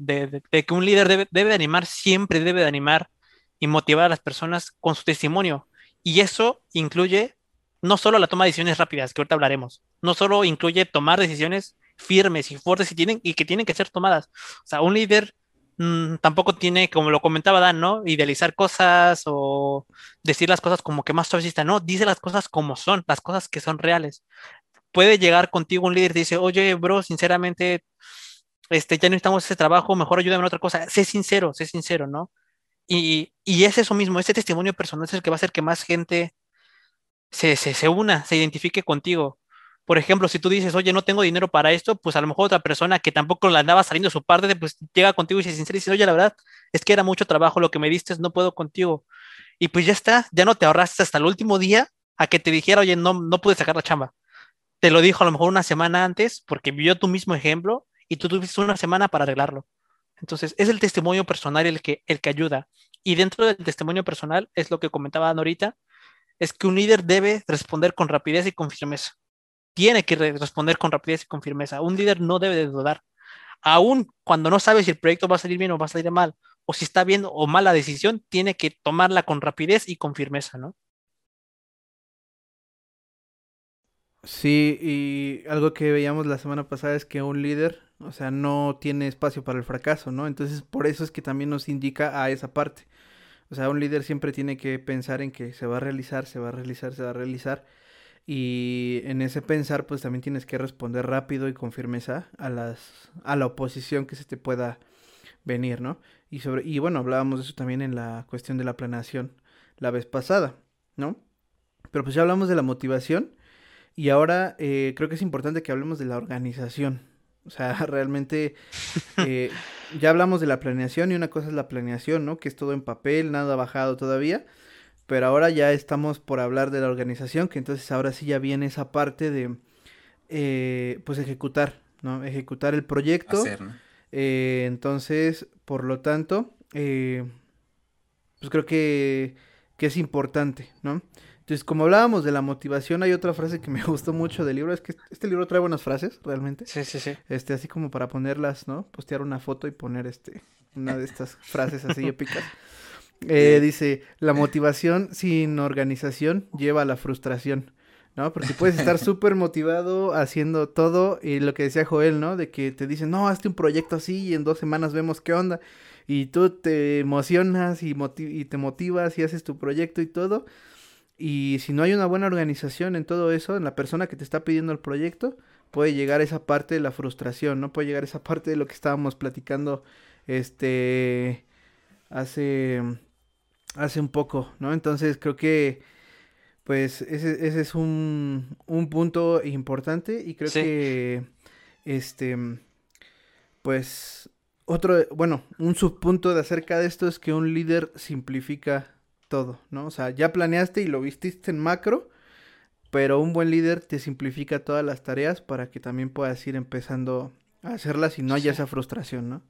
de que un líder debe, debe de animar, siempre debe de animar y motivar a las personas con su testimonio. Y eso incluye no solo la toma de decisiones rápidas, que ahorita hablaremos, no solo incluye tomar decisiones firmes y fuertes y, que tienen que ser tomadas. O sea, un líder mm, tampoco tiene, como lo comentaba Dan, ¿no? Idealizar cosas o decir las cosas como que más suaves no, dice las cosas como son, las cosas que son reales. Puede llegar contigo un líder y dice, oye, bro, sinceramente, este, ya necesitamos ese trabajo, mejor ayúdame en otra cosa. Sé sincero, sé sincero, ¿no? Y, y es eso mismo, ese testimonio personal es el que va a hacer que más gente se, se, se una, se identifique contigo. Por ejemplo, si tú dices, oye, no tengo dinero para esto, pues a lo mejor otra persona que tampoco le andaba saliendo su parte, pues llega contigo y se sincera y dice, oye, la verdad, es que era mucho trabajo lo que me diste, no puedo contigo. Y pues ya está, ya no te ahorraste hasta el último día a que te dijera, oye, no, no pude sacar la chamba. Te lo dijo a lo mejor una semana antes porque vio tu mismo ejemplo y tú tuviste una semana para arreglarlo. Entonces, es el testimonio personal el que, el que ayuda. Y dentro del testimonio personal, es lo que comentaba ahorita, es que un líder debe responder con rapidez y con firmeza tiene que responder con rapidez y con firmeza. Un líder no debe de dudar. Aún cuando no sabe si el proyecto va a salir bien o va a salir mal, o si está bien o mal la decisión, tiene que tomarla con rapidez y con firmeza, ¿no?
Sí, y algo que veíamos la semana pasada es que un líder, o sea, no tiene espacio para el fracaso, ¿no? Entonces, por eso es que también nos indica a esa parte. O sea, un líder siempre tiene que pensar en que se va a realizar, se va a realizar, se va a realizar y en ese pensar, pues también tienes que responder rápido y con firmeza a las a la oposición que se te pueda venir, ¿no? Y sobre y bueno, hablábamos de eso también en la cuestión de la planeación la vez pasada, ¿no? Pero pues ya hablamos de la motivación y ahora eh, creo que es importante que hablemos de la organización. O sea, realmente eh, ya hablamos de la planeación y una cosa es la planeación, ¿no? Que es todo en papel, nada bajado todavía pero ahora ya estamos por hablar de la organización, que entonces ahora sí ya viene esa parte de, eh, pues ejecutar, ¿no? Ejecutar el proyecto. Eh, entonces, por lo tanto, eh, pues creo que, que es importante, ¿no? Entonces, como hablábamos de la motivación, hay otra frase que me gustó mucho del libro, es que este libro trae buenas frases, realmente.
Sí, sí, sí.
Este, así como para ponerlas, ¿no? Postear una foto y poner este, una de estas frases así épicas. Eh, dice, la motivación sin organización lleva a la frustración, ¿no? Porque puedes estar súper motivado haciendo todo y lo que decía Joel, ¿no? De que te dicen, no, hazte un proyecto así y en dos semanas vemos qué onda. Y tú te emocionas y, y te motivas y haces tu proyecto y todo. Y si no hay una buena organización en todo eso, en la persona que te está pidiendo el proyecto, puede llegar esa parte de la frustración, ¿no? Puede llegar esa parte de lo que estábamos platicando, este, hace hace un poco, ¿no? Entonces creo que pues ese, ese es un, un, punto importante y creo que este pues otro, bueno, un subpunto de acerca de esto es que un líder simplifica todo, ¿no? O sea, ya planeaste y lo vististe en macro, pero un buen líder te simplifica todas las tareas para que también puedas ir empezando a hacerlas y no haya esa frustración, ¿no?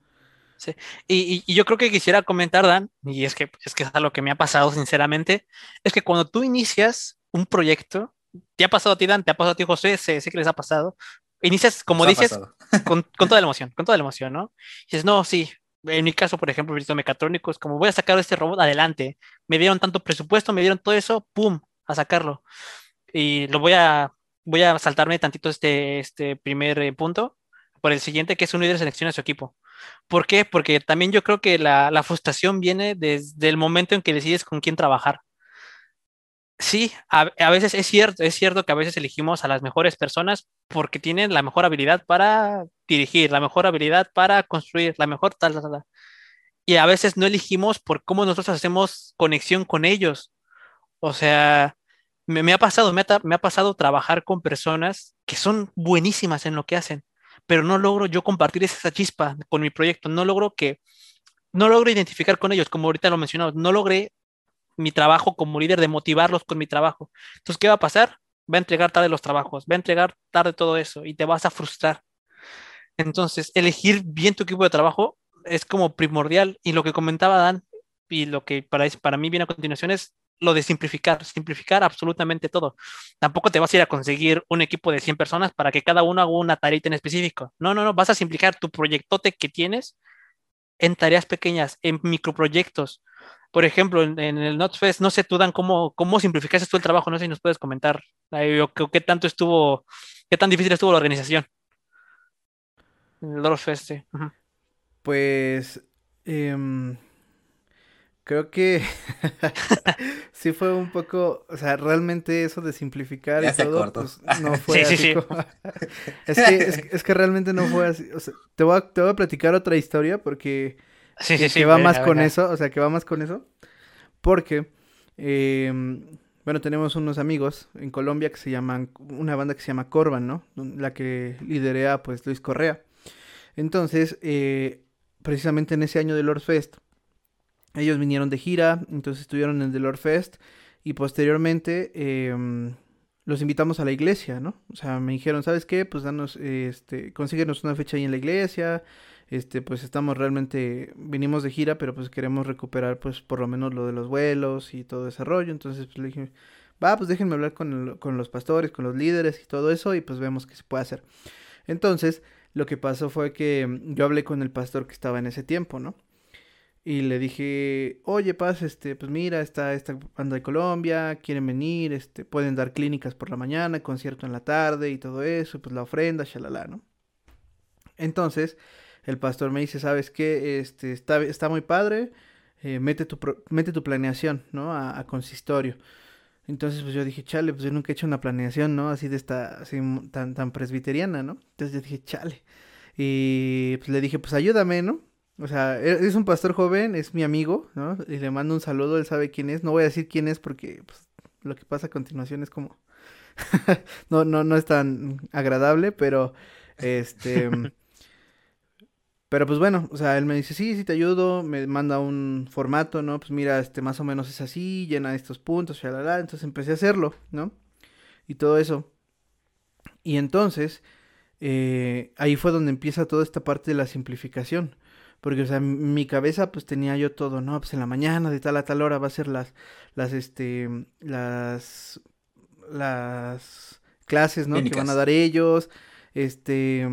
Y, yo creo que quisiera comentar, Dan, y es que, es que es algo que me ha pasado sinceramente, es que cuando tú inicias un proyecto, te ha pasado a ti, Dan, te ha pasado a ti, José, sé, sé que les ha pasado, inicias, como dices, con, con, toda la emoción, con toda la emoción, ¿no? Y dices, no, sí, en mi caso, por ejemplo, visto mecatrónico, es como voy a sacar este robot adelante, me dieron tanto presupuesto, me dieron todo eso, ¡pum!, a sacarlo. Y lo voy a, voy a saltarme tantito este, este primer eh, punto por el siguiente, que es un líder selecciona su equipo. ¿Por qué? Porque también yo creo que la, frustración viene desde el momento en que decides con quién trabajar. Sí, a, veces es cierto, es cierto que a veces elegimos a las mejores personas porque tienen la mejor habilidad para dirigir, la mejor habilidad para construir, la mejor tal, tal, tal. Y a veces no elegimos por cómo nosotros hacemos conexión con ellos. O sea, me, ha pasado, me ha pasado trabajar con personas que son buenísimas en lo que hacen pero no logro yo compartir esa chispa con mi proyecto, no logro que, no logro identificar con ellos, como ahorita lo mencionaba, no logré mi trabajo como líder de motivarlos con mi trabajo. Entonces, ¿qué va a pasar? Va a entregar tarde los trabajos, va a entregar tarde todo eso y te vas a frustrar. Entonces, elegir bien tu equipo de trabajo es como primordial y lo que comentaba Dan y lo que para, para mí viene a continuación es lo de simplificar, simplificar absolutamente todo. Tampoco te vas a ir a conseguir un equipo de 100 personas para que cada uno haga una tarea en específico. No, no, no, vas a simplificar tu proyectote que tienes en tareas pequeñas, en microproyectos. Por ejemplo, en, el NotFest, no sé tú, Dan, cómo, cómo simplificaste tú el trabajo, no sé si nos puedes comentar qué tanto estuvo, qué tan difícil estuvo la organización. En el NotFest, sí.
Pues em, creo que sí fue un poco, o sea, realmente eso de simplificar y todo, pues, no fue así. Sí, es, que, es, que realmente no fue así. O sea, te voy a, te voy a platicar otra historia porque Sí, sí, sí. Que va más con eso, o sea, que va más con eso. Porque, em, bueno, tenemos unos amigos en Colombia que se llaman, una banda que se llama Corban, ¿no? La que liderea, pues, Luis Correa. Entonces, eh, precisamente en ese año del Lord Fest, ellos vinieron de gira, entonces estuvieron en el Lord Fest y posteriormente em, los invitamos a la iglesia, ¿no? O sea, me dijeron, ¿sabes qué? Pues danos, este, consíguenos una fecha ahí en la iglesia, este, pues estamos realmente, vinimos de gira, pero pues queremos recuperar pues por lo menos lo de los vuelos y todo ese rollo, entonces pues le dije, va, pues déjenme hablar con, con los pastores, con los líderes y todo eso y pues vemos qué se puede hacer. Entonces, lo que pasó fue que mm, yo hablé con el pastor que estaba en ese tiempo, ¿no? Y le dije, oye, Paz, este, pues mira, está esta banda de Colombia, quieren venir, este, pueden dar clínicas por la mañana, concierto en la tarde y todo eso, pues la ofrenda, shalala, ¿no? Entonces, el pastor me dice, ¿sabes qué? Este, está, está muy padre, eh, mete, tu, mete tu planeación, ¿no? A, consistorio. Entonces, pues yo dije, chale, pues yo nunca he hecho una planeación, ¿no? Así de esta, así tan, tan presbiteriana, ¿no? Entonces yo dije, chale. Y pues le dije, pues ayúdame, ¿no? O sea, e, es un pastor joven, es mi amigo, ¿no? Y le mando un saludo, él sabe quién es. No voy a decir quién es porque pues, lo que pasa a continuación es como... no, no, no es tan agradable, pero este... Pero pues bueno, o sea, él me dice, sí, sí te ayudo, me manda un formato, ¿no? Pues mira, este más o menos es así, llena estos puntos, shalala. Entonces empecé a hacerlo, ¿no? Y todo eso. Y entonces, eh, ahí fue donde empieza toda esta parte de la simplificación. Porque, o sea, mi cabeza, pues tenía yo todo, ¿no? Pues en la mañana, de tal a tal hora, va a ser las, las, este, las, las clases, ¿no? Que van a dar ellos, este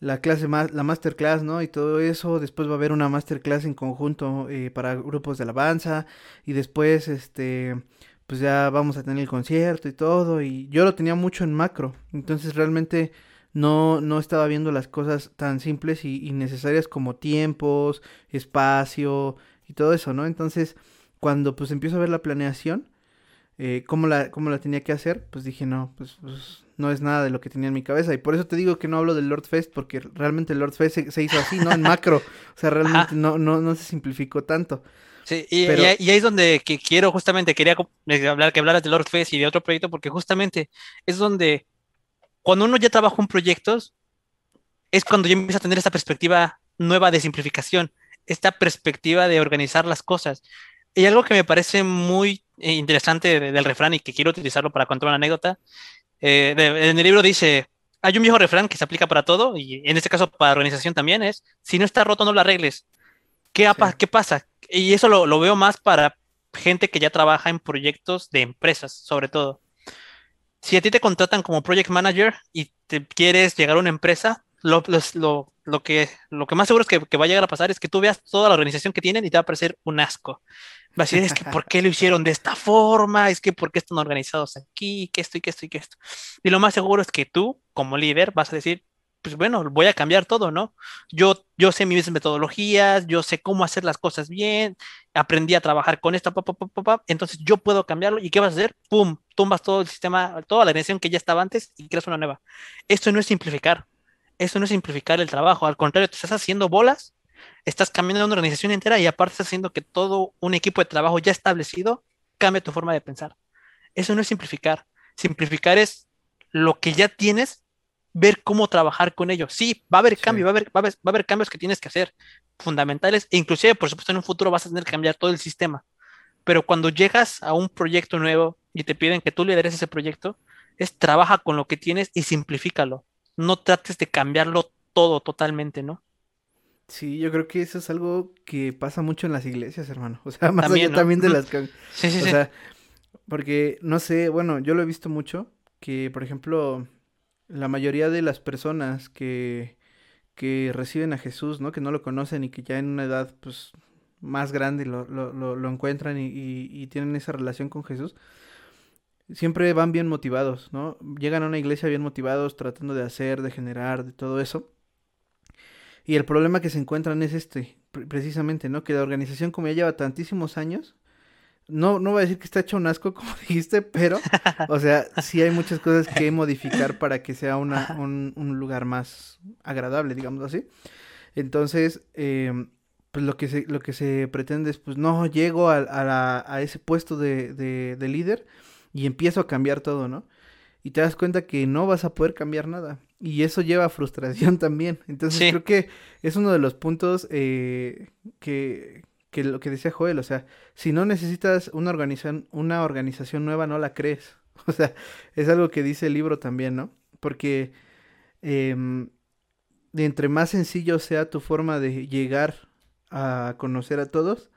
la clase más, la masterclass, ¿no? Y todo eso. Después va a haber una masterclass en conjunto eh, para grupos de alabanza. Y después, este, pues ya vamos a tener el concierto y todo. Y yo lo tenía mucho en macro. Entonces realmente no, no estaba viendo las cosas tan simples y, necesarias como tiempos, espacio y todo eso, ¿no? Entonces, cuando pues empiezo a ver la planeación, eh, cómo, la, cómo la tenía que hacer, pues dije, no, pues, pues no es nada de lo que tenía en mi cabeza. Y por eso te digo que no hablo del Lord Fest, porque realmente el Lord Fest se, hizo así, ¿no? En macro. O sea, realmente no, no, no se simplificó tanto.
Sí, y, y, ahí es donde que quiero justamente, quería hablar, que hablaras del Lord Fest y de otro proyecto, porque justamente es donde cuando uno ya trabaja en proyectos, es cuando ya empieza a tener esta perspectiva nueva de simplificación, esta perspectiva de organizar las cosas. Y algo que me parece muy interesante del refrán y que quiero utilizarlo para contar una anécdota eh, en el libro dice, hay un viejo refrán que se aplica para todo, y en este caso para organización también es, si no está roto, no lo arregles. ¿Qué, ¿qué pasa? Y eso lo, lo, veo más para gente que ya trabaja en proyectos de empresas, sobre todo. Si a ti te contratan como project manager y te quieres llegar a una empresa, lo, lo, lo que, lo que más seguro es que, que, va a llegar a pasar es que tú veas toda la organización que tienen y te va a parecer un asco. Va a decir, es que ¿por qué lo hicieron de esta forma? Es que ¿por qué están organizados aquí? Que esto y que esto y que esto. Y lo más seguro es que tú, como líder, vas a decir, pues bueno, voy a cambiar todo, ¿no? Yo, yo sé mis metodologías, yo sé cómo hacer las cosas bien, aprendí a trabajar con esto, entonces yo puedo cambiarlo. ¿Y qué vas a hacer? ¡Pum! Tumbas todo el sistema, toda la organización que ya estaba antes y creas una nueva. Esto no es simplificar, esto no es simplificar el trabajo, al contrario, te estás haciendo bolas estás cambiando una organización entera y aparte estás haciendo que todo un equipo de trabajo ya establecido cambie tu forma de pensar. Eso no es simplificar. Simplificar es lo que ya tienes, ver cómo trabajar con ello. Sí, va a haber cambio, va, a haber, va, a haber, cambios que tienes que hacer fundamentales e inclusive, por supuesto, en un futuro vas a tener que cambiar todo el sistema. Pero cuando llegas a un proyecto nuevo y te piden que tú lideres ese proyecto, es trabaja con lo que tienes y simplifícalo. No trates de cambiarlo todo totalmente, ¿no?
Sí, yo creo que eso es algo que pasa mucho en las iglesias, hermano. O sea, más también, allá también de las... Sí, sí, o sea, porque, no sé, bueno, yo lo he visto mucho, que, por ejemplo, la mayoría de las personas que, que reciben a Jesús, ¿no? Que no lo conocen y que ya en una edad, pues, más grande lo, lo, lo, encuentran y, y, tienen esa relación con Jesús, siempre van bien motivados, ¿no? Llegan a una iglesia bien motivados, tratando de hacer, de generar, de todo eso. Y el problema que se encuentran es este, precisamente, ¿no? Que la organización, como ya lleva tantísimos años, no, no voy a decir que está hecho un asco, como dijiste, pero, o sea, sí hay muchas cosas que modificar para que sea una, un, un lugar más agradable, digamos así. Entonces, eh, pues lo que se, lo que se pretende es, pues no, llego a, a, a ese puesto de, de, de, líder y empiezo a cambiar todo, ¿no? Y te das cuenta que no vas a poder cambiar nada. Y eso lleva a frustración también. Entonces creo que es uno de los puntos eh, que, que lo que decía Joel, o sea, si no necesitas una organización, una organización nueva, no la crees. O sea, es algo que dice el libro también, ¿no? Porque eh, de entre más sencillo sea tu forma de llegar a conocer a todos,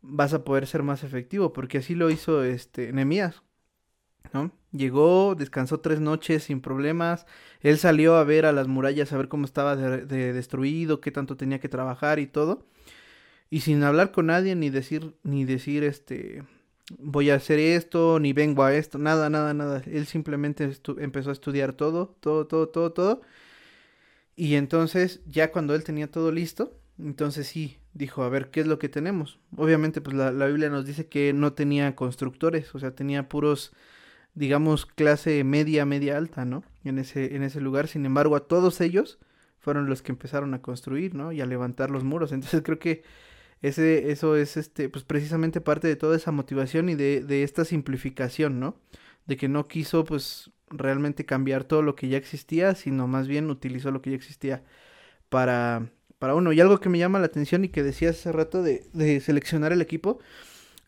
vas a poder ser más efectivo, porque así lo hizo este Nemías, Llegó, descansó tres noches sin problemas, él salió a ver a las murallas, a ver cómo estaba de, destruido, qué tanto tenía que trabajar y todo, y sin hablar con nadie, ni decir, ni decir, este, voy a hacer esto, ni vengo a esto, nada, nada, nada, él simplemente empezó a estudiar todo, todo, todo, todo, todo, y entonces ya cuando él tenía todo listo, entonces sí, dijo, a ver, ¿qué es lo que tenemos? Obviamente, pues la, Biblia nos dice que no tenía constructores, o sea, tenía puros, digamos, clase media, media alta, ¿no? En ese, en ese lugar. Sin embargo, a todos ellos fueron los que empezaron a construir, ¿no? Y a levantar los muros. Entonces creo que ese, eso es este, pues precisamente parte de toda esa motivación y de, de esta simplificación, ¿no? De que no quiso, pues, realmente cambiar todo lo que ya existía, sino más bien utilizó lo que ya existía para para uno. Y algo que me llama la atención y que decía hace rato de, de seleccionar el equipo,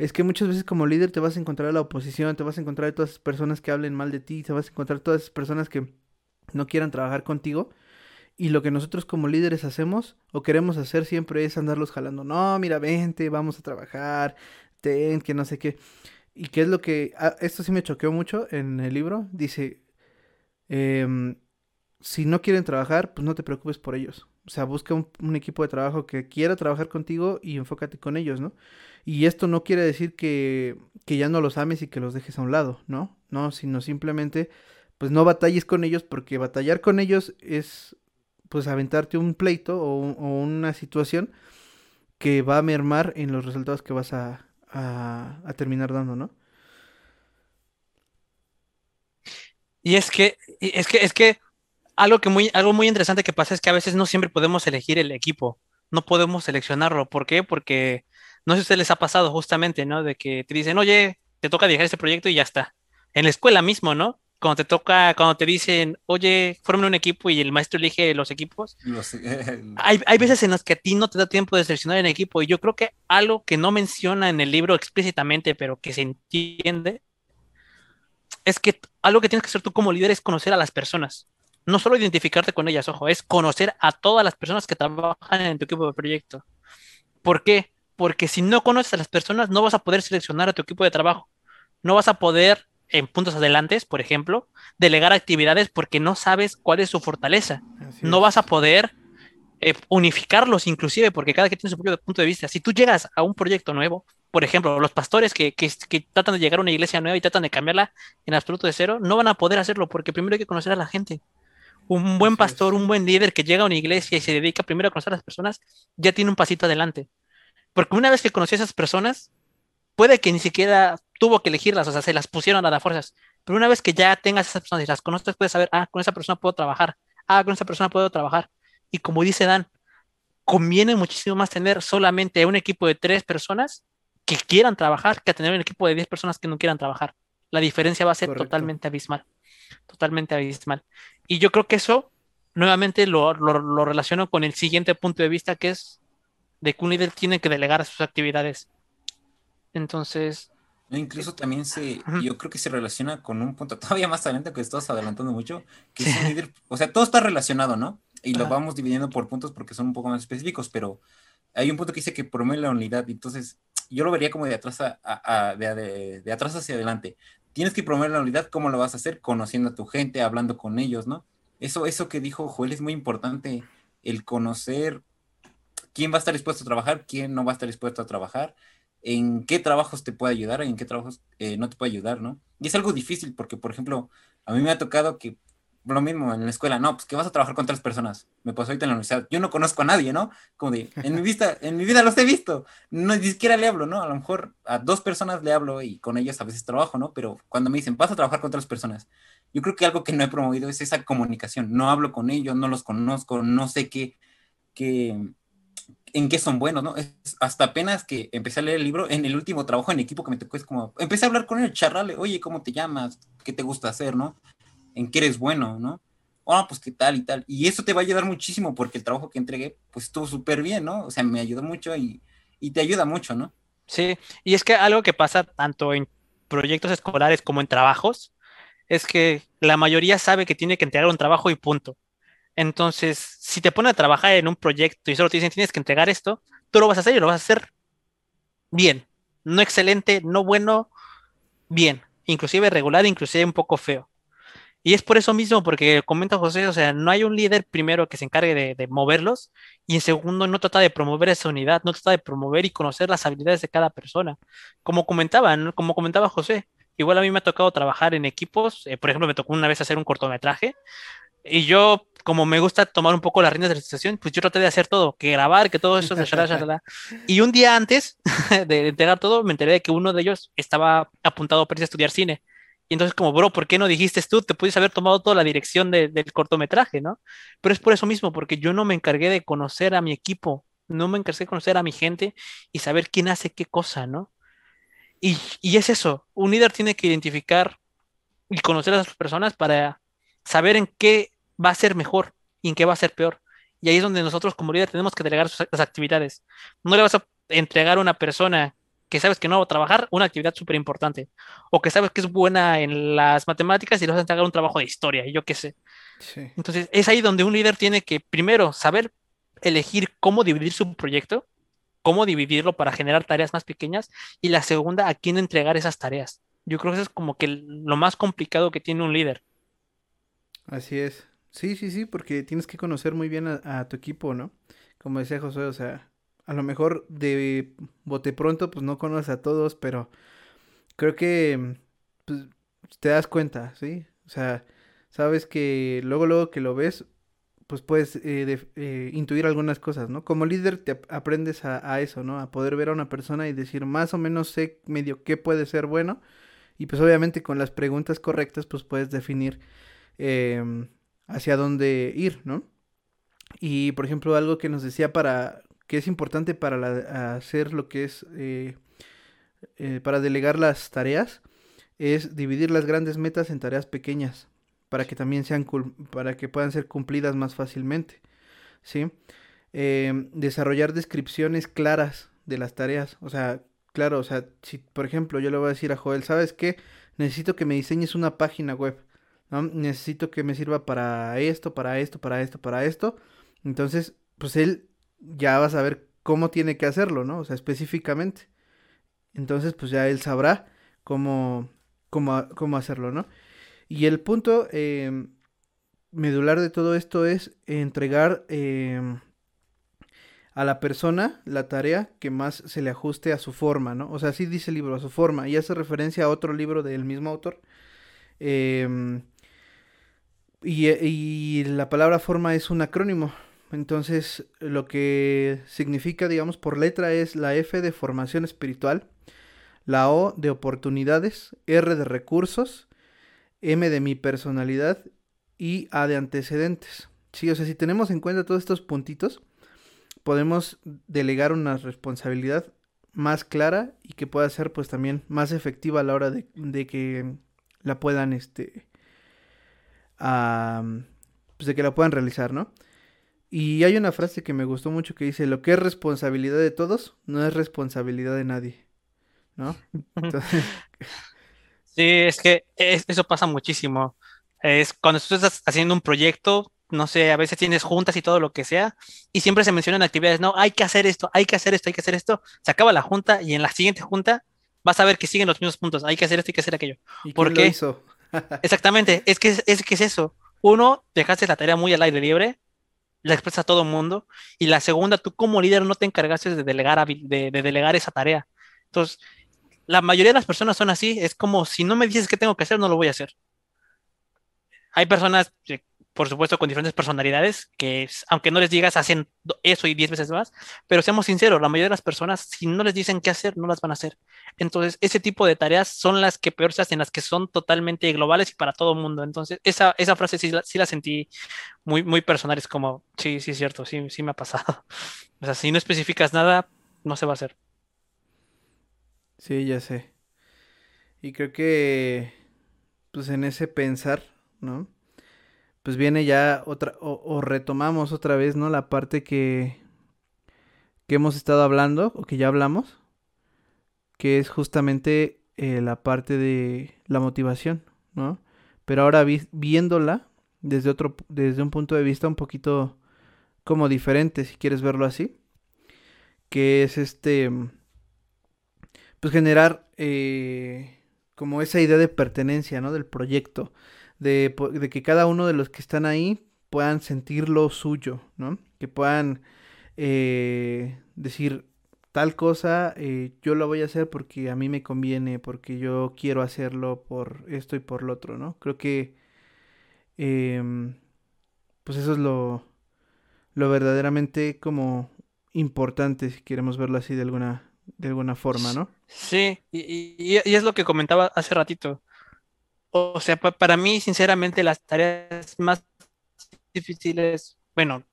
es que muchas veces como líder te vas a encontrar a la oposición, te vas a encontrar a todas esas personas que hablen mal de ti, te vas a encontrar a todas esas personas que no quieran trabajar contigo. Y lo que nosotros como líderes hacemos o queremos hacer siempre es andarlos jalando. No, mira, vente, vamos a trabajar, ten, que no sé qué. Y qué es lo que... Ah, esto sí me choqueó mucho en el libro. Dice, em, si no quieren trabajar, pues no te preocupes por ellos. O sea, busca un, equipo de trabajo que quiera trabajar contigo y enfócate con ellos, ¿no? Y esto no quiere decir que, que ya no los ames y que los dejes a un lado, ¿no? No, sino simplemente, pues no batalles con ellos porque batallar con ellos es, pues, aventarte un pleito o, una situación que va a mermar en los resultados que vas a, a, terminar dando, ¿no?
Y es que, es que, es que algo, que muy, algo muy interesante que pasa es que a veces no siempre podemos elegir el equipo, no podemos seleccionarlo. ¿Por qué? Porque no sé si a ustedes les ha pasado justamente, ¿no? De que te dicen, oye, te toca dejar este proyecto y ya está. En la escuela mismo, ¿no? Cuando te toca, cuando te dicen, oye, formen un equipo y el maestro elige los equipos. hay, hay veces en las que a ti no te da tiempo de seleccionar el equipo. Y yo creo que algo que no menciona en el libro explícitamente, pero que se entiende, es que algo que tienes que hacer tú como líder es conocer a las personas no solo identificarte con ellas, ojo, es conocer a todas las personas que trabajan en tu equipo de proyecto. ¿Por qué? Porque si no conoces a las personas, no vas a poder seleccionar a tu equipo de trabajo. No vas a poder, en puntos adelantes, por ejemplo, delegar actividades porque no sabes cuál es su fortaleza. no vas a poder eh, unificarlos inclusive porque cada quien tiene su propio punto de vista. Si tú llegas a un proyecto nuevo, por ejemplo, los pastores que, que, que, tratan de llegar a una iglesia nueva y tratan de cambiarla en absoluto de cero, no van a poder hacerlo porque primero hay que conocer a la gente. Un buen pastor, un buen líder que llega a una iglesia y se dedica primero a conocer a las personas, ya tiene un pasito adelante. Porque una vez que conoció a esas personas, puede que ni siquiera tuvo que elegirlas, o sea, se las pusieron a las fuerzas. Pero una vez que ya tengas esas personas y las conoces, puedes saber, ah, con esa persona puedo trabajar, ah, con esa persona puedo trabajar. Y como dice Dan, conviene muchísimo más tener solamente un equipo de tres personas que quieran trabajar que tener un equipo de diez personas que no quieran trabajar. La diferencia va a ser totalmente abismal totalmente abismal. Y yo creo que eso, nuevamente, lo, lo, relaciono con el siguiente punto de vista, que es de que un líder tiene que delegar sus actividades. Entonces...
Incluso también se, yo creo que se relaciona con un punto todavía más adelante que estás adelantando mucho, que es un líder, o sea, todo está relacionado, ¿no? Y lo vamos dividiendo por puntos porque son un poco más específicos, pero hay un punto que dice que promueve la unidad, entonces yo lo vería como de atrás, a, de, de, atrás hacia adelante tienes que promover la unidad, ¿cómo lo vas a hacer? Conociendo a tu gente, hablando con ellos, ¿no? Eso, eso que dijo Joel es muy importante, el conocer quién va a estar dispuesto a trabajar, quién no va a estar dispuesto a trabajar, en qué trabajos te puede ayudar, en qué trabajos eh, no te puede ayudar, ¿no? Y es algo difícil porque, por ejemplo, a mí me ha tocado que lo mismo en la escuela, no, pues que vas a trabajar con otras personas. Me pasó ahorita en la universidad, yo no conozco a nadie, ¿no? Como de, en mi vista, en mi vida los he visto, ni siquiera le hablo, ¿no? A lo mejor a dos personas le hablo y con ellas a veces trabajo, ¿no? Pero cuando me dicen, vas a trabajar con otras personas, yo creo que algo que no he promovido es esa comunicación. No hablo con ellos, no los conozco, no sé qué, qué en qué son buenos, ¿no? Es hasta apenas que empecé a leer el libro, en el último trabajo en equipo que me tocó, es como, empecé a hablar con él, charrarle, oye, ¿cómo te llamas? ¿Qué te gusta hacer, no? ¿En qué eres bueno, no? Oh, pues qué tal y tal. Y eso te va a ayudar muchísimo porque el trabajo que entregué, pues estuvo súper bien, ¿no? O sea, me ayudó mucho y, y te ayuda mucho, ¿no?
Sí, y es que algo que pasa tanto en proyectos escolares como en trabajos, es que la mayoría sabe que tiene que entregar un trabajo y punto. Entonces, si te ponen a trabajar en un proyecto y solo te dicen tienes que entregar esto, tú lo vas a hacer y lo vas a hacer bien. No excelente, no bueno, bien. Inclusive regular, inclusive un poco feo. Y es por eso mismo, porque comenta José, o sea, no hay un líder primero que se encargue de, moverlos y en segundo no trata de promover esa unidad, no trata de promover y conocer las habilidades de cada persona. Como comentaba, como comentaba José, igual a mí me ha tocado trabajar en equipos, eh, por ejemplo, me tocó una vez hacer un cortometraje y yo, como me gusta tomar un poco las riendas de la situación, pues yo traté de hacer todo, que grabar, que todo eso, y un día antes de entregar todo, me enteré de que uno de ellos estaba apuntado para a estudiar cine. Y entonces, como, bro, ¿por qué no dijiste tú? Te pudiste haber tomado toda la dirección del cortometraje, ¿no? Pero es por eso mismo, porque yo no me encargué de conocer a mi equipo, no me encargué de conocer a mi gente y saber quién hace qué cosa, ¿no? Y, y es eso, un líder tiene que identificar y conocer a las personas para saber en qué va a ser mejor y en qué va a ser peor. Y ahí es donde nosotros como líder tenemos que delegar las actividades. No le vas a entregar a una persona que sabes que no va a trabajar una actividad súper importante o que sabes que es buena en las matemáticas y le vas a entregar un trabajo de historia y yo qué sé. Entonces es ahí donde un líder tiene que primero saber elegir cómo dividir su proyecto, cómo dividirlo para generar tareas más pequeñas y la segunda a quién entregar esas tareas. Yo creo que eso es como que lo más complicado que tiene un líder.
Así es. Sí, sí, sí, porque tienes que conocer muy bien a, tu equipo, ¿no? Como decía José, o sea, a lo mejor de bote pronto, pues no conoces a todos, pero creo que pues, te das cuenta, ¿sí? O sea, sabes que luego, luego que lo ves, pues puedes eh, eh, intuir algunas cosas, ¿no? Como líder te aprendes a, a, eso, ¿no? A poder ver a una persona y decir más o menos sé medio qué puede ser bueno. Y pues obviamente con las preguntas correctas, pues puedes definir Em, hacia dónde ir, ¿no? Y por ejemplo, algo que nos decía para que es importante para hacer lo que es eh, eh, para delegar las tareas es dividir las grandes metas en tareas pequeñas para que también sean para que puedan ser cumplidas más fácilmente, ¿sí? Em, desarrollar descripciones claras de las tareas, o sea, claro, o sea, si por ejemplo yo le voy a decir a Joel, ¿sabes qué? Necesito que me diseñes una página web. Necesito que me sirva para esto, para esto, para esto, para esto. Entonces, pues él ya va a saber cómo tiene que hacerlo, ¿no? O sea, específicamente. Entonces, pues ya él sabrá cómo, cómo, cómo hacerlo, ¿no? Y el punto em, medular de todo esto es entregar em, a la persona la tarea que más se le ajuste a su forma, ¿no? O sea, así dice el libro, a su forma, y hace referencia a otro libro del mismo autor, eh, y, la palabra forma es un acrónimo. Entonces, lo que significa, digamos, por letra es la F de formación espiritual, la O de oportunidades, R de recursos, M de mi personalidad y A de antecedentes. Sí, o sea, si tenemos en cuenta todos estos puntitos, podemos delegar una responsabilidad más clara y que pueda ser pues también más efectiva a la hora de, de que la puedan este pues de que la puedan realizar, ¿no? Y hay una frase que me gustó mucho que dice, lo que es responsabilidad de todos no es responsabilidad de nadie, ¿no?
Sí, es que eso pasa muchísimo. Es cuando tú estás haciendo un proyecto, no sé, a veces tienes juntas y todo lo que sea, y siempre se mencionan actividades, no, hay que hacer esto, hay que hacer esto, hay que hacer esto, se acaba la junta y en la siguiente junta vas a ver que siguen los mismos puntos, hay que hacer esto, hay que hacer aquello.
¿Y ¿Por qué?
Exactamente, es que, es que es eso. Uno, dejaste la tarea muy al aire libre. La expresas a todo mundo. Y la segunda, tú como líder no te encargaste de delegar, de, de delegar esa tarea. Entonces, la mayoría de las personas son así. Es como si no me dices qué tengo que hacer, no lo voy a hacer. Hay personas que por supuesto, con diferentes personalidades, que aunque no les digas, hacen eso y diez veces más, pero seamos sinceros, la mayoría de las personas, si no les dicen qué hacer, no las van a hacer. Entonces, ese tipo de tareas son las que peor se hacen, las que son totalmente globales y para todo el mundo. Entonces, esa, esa frase sí, sí, la sentí muy, muy personal, es como, sí, sí, es cierto, sí, sí me ha pasado. O sea, si no especificas nada, no se va a hacer.
Sí, ya sé. Y creo que, pues en ese pensar, ¿no? Pues viene ya otra, o, retomamos otra vez, ¿no? La parte que, que hemos estado hablando, o que ya hablamos, que es justamente eh, la parte de la motivación, ¿no? Pero ahora viéndola desde otro, desde un punto de vista un poquito como diferente, si quieres verlo así, que es este, pues generar eh, como esa idea de pertenencia, ¿no? Del proyecto de, que cada uno de los que están ahí puedan sentir lo suyo, ¿no? Que puedan eh, decir tal cosa, eh, yo lo voy a hacer porque a mí me conviene, porque yo quiero hacerlo por esto y por lo otro, ¿no? Creo que, em, pues eso es lo, lo verdaderamente como importante, si queremos verlo así de alguna, de alguna forma, ¿no?
Sí, y, y es lo que comentaba hace ratito. O sea, para mí, sinceramente, las tareas más difíciles, bueno,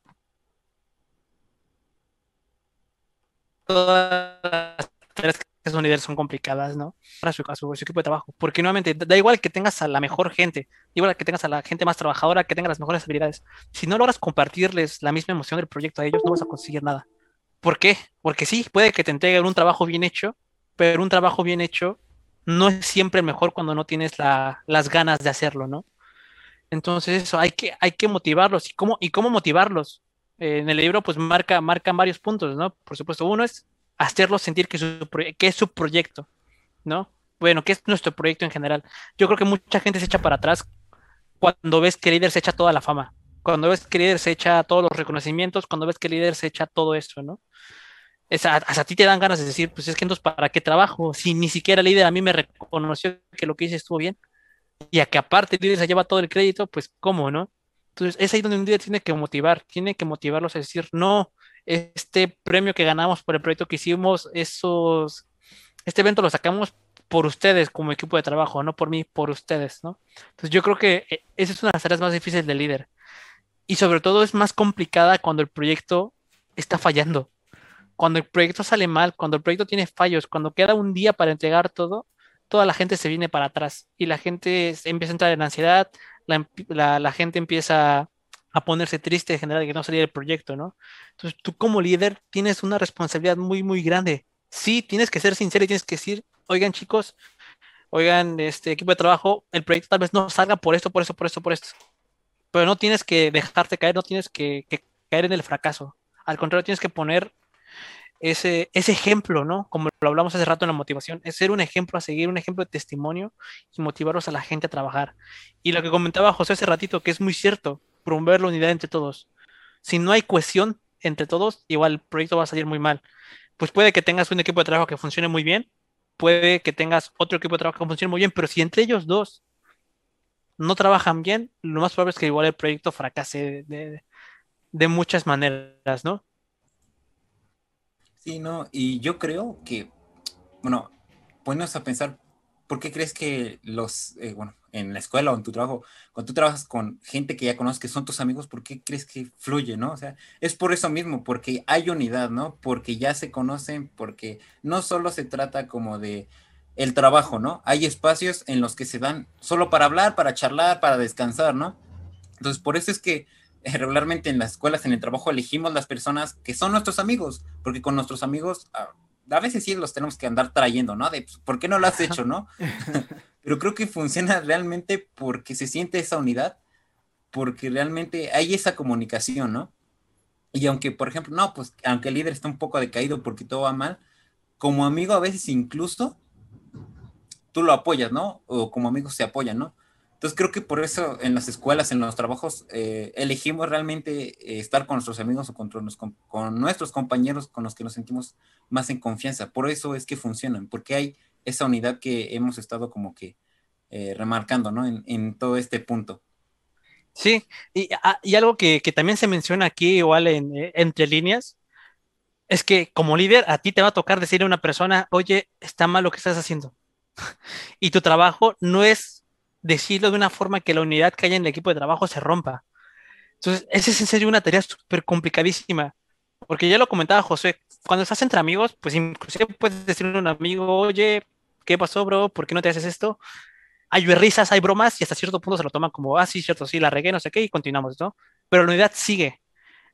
todas las tareas que son son complicadas, ¿no? Para su, caso, su equipo de trabajo. Porque nuevamente, da igual que tengas a la mejor gente, igual que tengas a la gente más trabajadora, que tenga las mejores habilidades. Si no logras compartirles la misma emoción del proyecto a ellos, no vas a conseguir nada. ¿Por qué? Porque sí, puede que te entreguen un trabajo bien hecho, pero un trabajo bien hecho no es siempre mejor cuando no tienes las ganas de hacerlo, ¿no? Entonces eso, hay que, hay que motivarlos. ¿Y cómo, y cómo motivarlos? Eh, en el libro pues marca, marcan varios puntos, ¿no? Por supuesto, uno es hacerlos sentir que es su proyecto, ¿no? Bueno, que es nuestro proyecto en general. Yo creo que mucha gente se echa para atrás cuando ves que el líder se echa toda la fama, cuando ves que el líder se echa todos los reconocimientos, cuando ves que el líder se echa todo eso, ¿no? Hasta a ti te dan ganas de decir, pues es que entonces, ¿para qué trabajo? Si ni siquiera el líder a mí me reconoció que lo que hice estuvo bien, y a que aparte el líder se lleva todo el crédito, pues ¿cómo, no? Entonces es ahí donde un líder tiene que motivar, tiene que motivarlos a decir, no, este premio que ganamos por el proyecto que hicimos, esos, este evento lo sacamos por ustedes como equipo de trabajo, no por mí, por ustedes, ¿no? Entonces yo creo que eh, esa es una de las tareas más difíciles del líder. Y sobre todo es más complicada cuando el proyecto está fallando cuando el proyecto sale mal, cuando el proyecto tiene fallos, cuando queda un día para entregar todo, toda la gente se viene para atrás y la gente empieza a entrar en ansiedad, la, gente empieza a ponerse triste en general de que no salía el proyecto, ¿no? Entonces tú como líder tienes una responsabilidad muy, muy grande. Sí, tienes que ser sincero y tienes que decir, oigan chicos, oigan, este equipo de trabajo, el proyecto tal vez no salga por esto, por esto, por esto, por esto. Pero no tienes que dejarte caer, no tienes que caer en el fracaso. Al contrario, tienes que poner ese, ese ejemplo, ¿no? Como lo hablamos hace rato en la motivación, es ser un ejemplo a seguir, un ejemplo de testimonio y motivarlos a la gente a trabajar. Y lo que comentaba José hace ratito, que es muy cierto, promover la unidad entre todos. Si no hay cohesión entre todos, igual el proyecto va a salir muy mal. Pues puede que tengas un equipo de trabajo que funcione muy bien, puede que tengas otro equipo de trabajo que funcione muy bien, pero si entre ellos dos no trabajan bien, lo más probable es que igual el proyecto fracase de, de muchas maneras, ¿no?
No, y yo creo que, bueno, ponernos a pensar, ¿por qué crees que los, eh, bueno, en la escuela o en tu trabajo, cuando tú trabajas con gente que ya conoces, que son tus amigos, ¿por qué crees que fluye, no? O sea, es por eso mismo, porque hay unidad, ¿no? Porque ya se conocen, porque no solo se trata como de el trabajo, ¿no? Hay espacios en los que se dan solo para hablar, para charlar, para descansar, ¿no? Entonces, por eso es que regularmente en las escuelas, en el trabajo, elegimos las personas que son nuestros amigos, porque con nuestros amigos a, veces sí los tenemos que andar trayendo, ¿no? De, pues, ¿por qué no lo has hecho, no? Pero creo que funciona realmente porque se siente esa unidad, porque realmente hay esa comunicación, ¿no? Y aunque, por ejemplo, no, pues aunque el líder está un poco decaído porque todo va mal, como amigo a veces incluso tú lo apoyas, ¿no? O como amigos se apoyan, ¿no? Entonces creo que por eso en las escuelas, en los trabajos, eh, elegimos realmente eh, estar con nuestros amigos o con, nuestros compañeros con los que nos sentimos más en confianza. Por eso es que funcionan, porque hay esa unidad que hemos estado como que eh, remarcando, ¿no? En, todo este punto.
Sí, y, ah, y algo que, que, también se menciona aquí, igual en, entre líneas, es que como líder a ti te va a tocar decirle a una persona, oye, está mal lo que estás haciendo. y tu trabajo no es decirlo de una forma que la unidad que haya en el equipo de trabajo se rompa. Entonces, esa es en serio una tarea súper complicadísima. Porque ya lo comentaba José, cuando estás entre amigos, pues inclusive puedes decirle a un amigo, oye, ¿qué pasó, bro? ¿Por qué no te haces esto? Hay risas, hay bromas y hasta cierto punto se lo toman como, ah, sí, cierto, sí, la regué, no sé qué, y continuamos, ¿no? Pero la unidad sigue.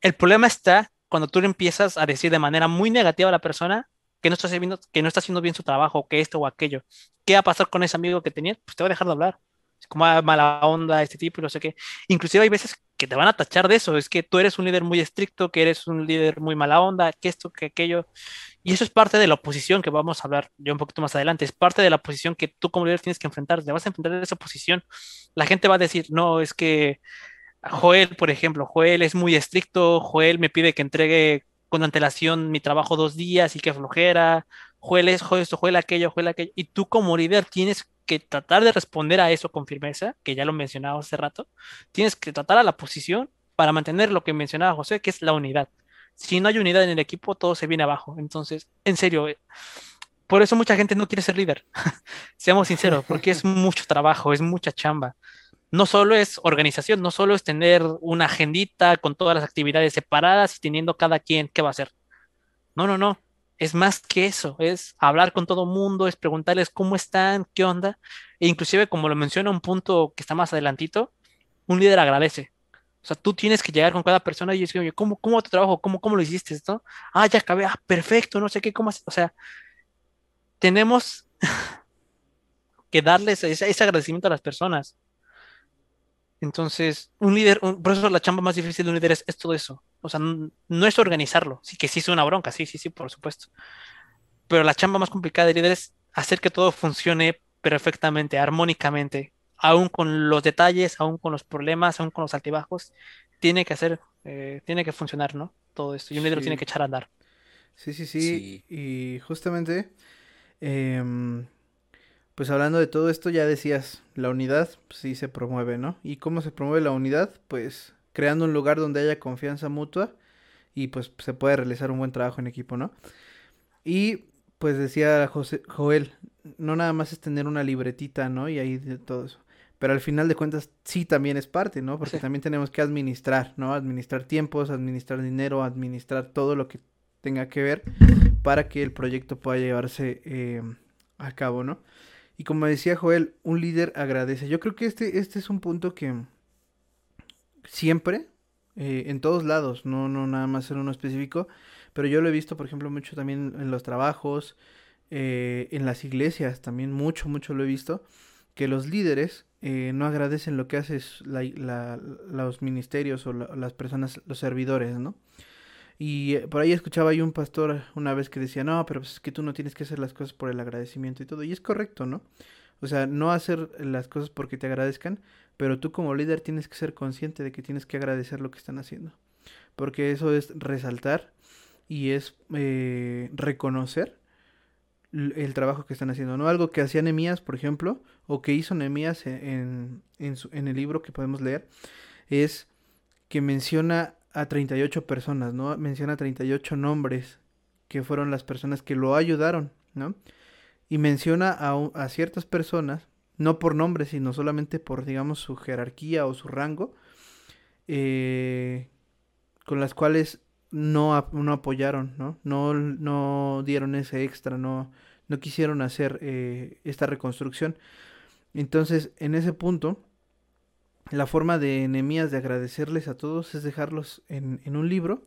El problema está cuando tú le empiezas a decir de manera muy negativa a la persona que no está haciendo, que no está haciendo bien su trabajo, que esto o aquello. ¿Qué va a pasar con ese amigo que tenía? Pues te va a dejar de hablar como mala onda este tipo y no sé qué. Inclusive hay veces que te van a tachar de eso, es que tú eres un líder muy estricto, que eres un líder muy mala onda, que esto, que aquello. Y eso es parte de la oposición que vamos a hablar yo un poquito más adelante, es parte de la posición que tú como líder tienes que enfrentar, te vas a enfrentar a esa posición. La gente va a decir, no, es que Joel, por ejemplo, Joel es muy estricto, Joel me pide que entregue con antelación mi trabajo dos días y que flojera, Joel es, Joel esto, Joel aquello, Joel aquello. Y tú como líder tienes que tratar de responder a eso con firmeza, que ya lo mencionaba hace rato, tienes que tratar a la posición para mantener lo que mencionaba José, que es la unidad. Si no hay unidad en el equipo, todo se viene abajo. Entonces, en serio, eh, por eso mucha gente no quiere ser líder. Seamos sinceros, porque es mucho trabajo, es mucha chamba. No solo es organización, no solo es tener una agendita con todas las actividades separadas y teniendo cada quien qué va a hacer. No, no, no es más que eso, es hablar con todo mundo, es preguntarles cómo están, qué onda, e inclusive como lo menciona un punto que está más adelantito, un líder agradece. O sea, tú tienes que llegar con cada persona y decir, oye, ¿cómo, cómo tu trabajo? ¿Cómo, cómo lo hiciste esto? Ah, ya acabé, ah, perfecto, no sé qué, cómo, o sea, tenemos que darles ese, agradecimiento a las personas. Entonces, un líder, por eso la chamba más difícil de un líder es todo eso. O sea, no, es organizarlo. Sí que sí es una bronca, sí, sí, sí, por supuesto. Pero la chamba más complicada de líder es hacer que todo funcione perfectamente, armónicamente, aún con los detalles, aún con los problemas, aún con los altibajos, tiene que hacer, eh, tiene que funcionar, ¿no? Todo esto. Y un líder lo tiene que echar a andar.
Sí, sí, sí. Y justamente, em, pues hablando de todo esto, ya decías, la unidad pues, sí se promueve, ¿no? ¿Y cómo se promueve la unidad? Pues creando un lugar donde haya confianza mutua y pues se puede realizar un buen trabajo en equipo, ¿no? Y pues decía José, Joel, no nada más es tener una libretita, ¿no? Y ahí de todo eso. Pero al final de cuentas sí también es parte, ¿no? Porque también tenemos que administrar, ¿no? Administrar tiempos, administrar dinero, administrar todo lo que tenga que ver para que el proyecto pueda llevarse eh, a cabo, ¿no? Y como decía Joel, un líder agradece. Yo creo que este, este es un punto que, siempre, eh, en todos lados, no, no nada más en uno específico, pero yo lo he visto, por ejemplo, mucho también en los trabajos, eh, en las iglesias, también mucho, mucho lo he visto, que los líderes eh, no agradecen lo que hacen los ministerios o las personas, los servidores, ¿no? Y por ahí escuchaba yo un pastor una vez que decía, no, pero pues es que tú no tienes que hacer las cosas por el agradecimiento y todo. Y es correcto, ¿no? O sea, no hacer las cosas porque te agradezcan, pero tú como líder tienes que ser consciente de que tienes que agradecer lo que están haciendo. Porque eso es resaltar y es eh, reconocer el trabajo que están haciendo. No algo que hacía Nemías, por ejemplo, o que hizo Nemías en, en, en el libro que podemos leer, es que menciona a 38 personas, ¿no? Menciona 38 nombres que fueron las personas que lo ayudaron, ¿no? Y menciona a, a ciertas personas no por nombre, sino solamente por, digamos, su jerarquía o su rango, eh, con las cuales no, no apoyaron, ¿no? ¿no? No dieron ese extra, no, no quisieron hacer eh, esta reconstrucción. Entonces, en ese punto, la forma de Nehemías de agradecerles a todos es dejarlos en, en un libro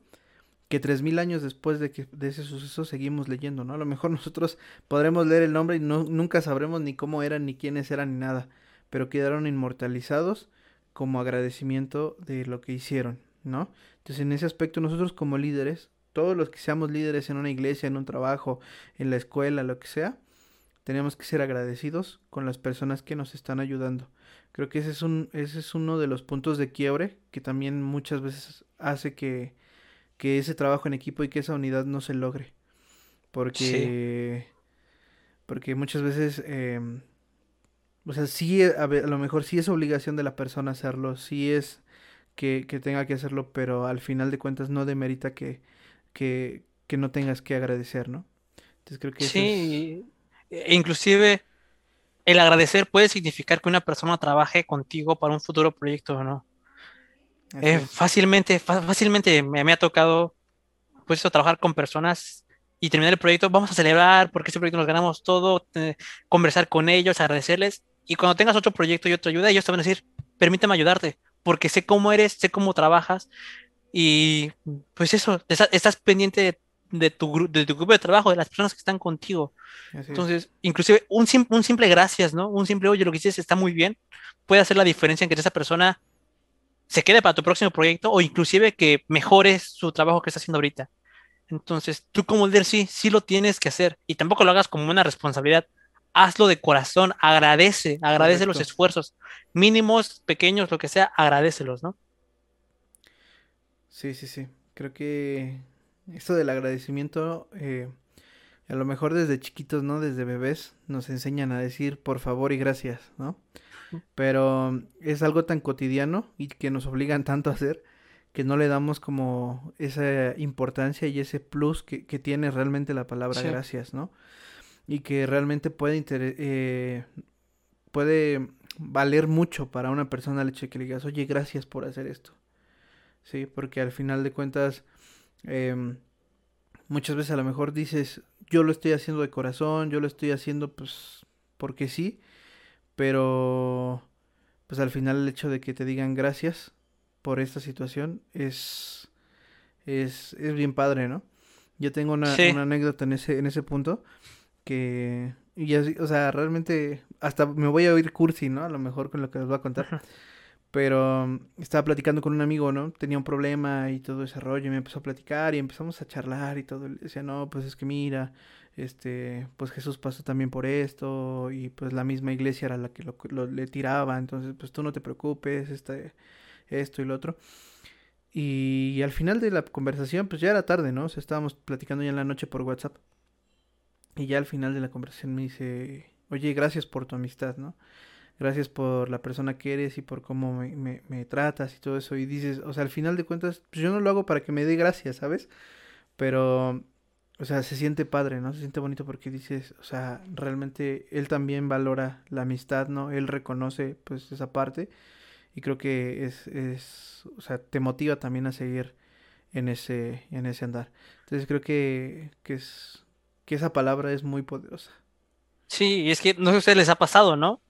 que tres mil años después de que de ese suceso seguimos leyendo, ¿no? A lo mejor nosotros podremos leer el nombre y no, nunca sabremos ni cómo eran, ni quiénes eran, ni nada, pero quedaron inmortalizados como agradecimiento de lo que hicieron, ¿no? Entonces en ese aspecto nosotros como líderes, todos los que seamos líderes en una iglesia, en un trabajo, en la escuela, lo que sea, tenemos que ser agradecidos con las personas que nos están ayudando, Creo que ese es, un, ese es uno de los puntos de quiebre que también muchas veces hace que, que ese trabajo en equipo y que esa unidad no se logre. Porque, porque muchas veces, em, o sea, sí, a, a, lo mejor sí es obligación de la persona hacerlo, sí es que, que tenga que hacerlo, pero al final de cuentas no demerita que, que, que no tengas que agradecer, ¿no?
Entonces creo que sí, es... inclusive el agradecer puede significar que una persona trabaje contigo para un futuro proyecto o no. Eh, fácilmente, fácilmente me, me, ha tocado pues eso, trabajar con personas y terminar el proyecto, vamos a celebrar porque ese proyecto nos ganamos todo, eh, conversar con ellos, agradecerles y cuando tengas otro proyecto y otra ayuda, ellos te van a decir, permíteme ayudarte, porque sé cómo eres, sé cómo trabajas y pues eso, estás, estás pendiente de de tu, de tu grupo de trabajo, de las personas que están contigo. Así Entonces, es. inclusive un, un, simple gracias, ¿no? Un simple, oye, lo que hiciste está muy bien, puede hacer la diferencia en que esa persona se quede para tu próximo proyecto o inclusive que mejores su trabajo que está haciendo ahorita. Entonces, tú como líder sí, sí lo tienes que hacer y tampoco lo hagas como una responsabilidad. Hazlo de corazón, agradece, agradece Correcto. los esfuerzos, mínimos, pequeños, lo que sea, agradecelos, ¿no?
Sí, sí, sí. Creo que esto del agradecimiento, eh, a lo mejor desde chiquitos, ¿no? Desde bebés nos enseñan a decir por favor y gracias, ¿no? Pero es algo tan cotidiano y que nos obligan tanto a hacer que no le damos como esa importancia y ese plus que, que tiene realmente la palabra sí. gracias, ¿no? Y que realmente puede, eh, puede valer mucho para una persona el hecho de que le digas, oye, gracias por hacer esto. Sí, porque al final de cuentas eh, muchas veces a lo mejor dices, yo lo estoy haciendo de corazón, yo lo estoy haciendo pues porque sí, pero pues al final el hecho de que te digan gracias por esta situación es, es, es bien padre, ¿no? Yo tengo una, sí. una, anécdota en ese, en ese punto que, y así, o sea, realmente hasta me voy a oír cursi, ¿no? A lo mejor con lo que les voy a contar. Ajá. Pero mm, estaba platicando con un amigo, ¿no? Tenía un problema y todo ese rollo. Y me empezó a platicar y empezamos a charlar y todo. Y decía, no, pues es que mira, este, pues Jesús pasó también por esto. Y pues la misma iglesia era la que lo, le tiraba. Entonces, pues tú no te preocupes, este, esto y lo otro. Y, al final de la conversación, pues ya era tarde, ¿no? Estábamos platicando ya en la noche por WhatsApp. Y ya al final de la conversación me dice, oye, gracias por tu amistad, ¿no? gracias por la persona que eres y por cómo me, me, me, tratas y todo eso. Y dices, o sea, al final de cuentas, pues yo no lo hago para que me dé gracias, ¿sabes? Pero, o sea, se siente padre, ¿no? Se siente bonito porque dices, o sea, realmente él también valora la amistad, ¿no? Él reconoce, pues, esa parte. Y creo que es, es o sea, te motiva también a seguir en ese, en ese andar. Entonces creo que, que es, que esa palabra es muy poderosa.
Sí, y es que no sé si les ha pasado, ¿no?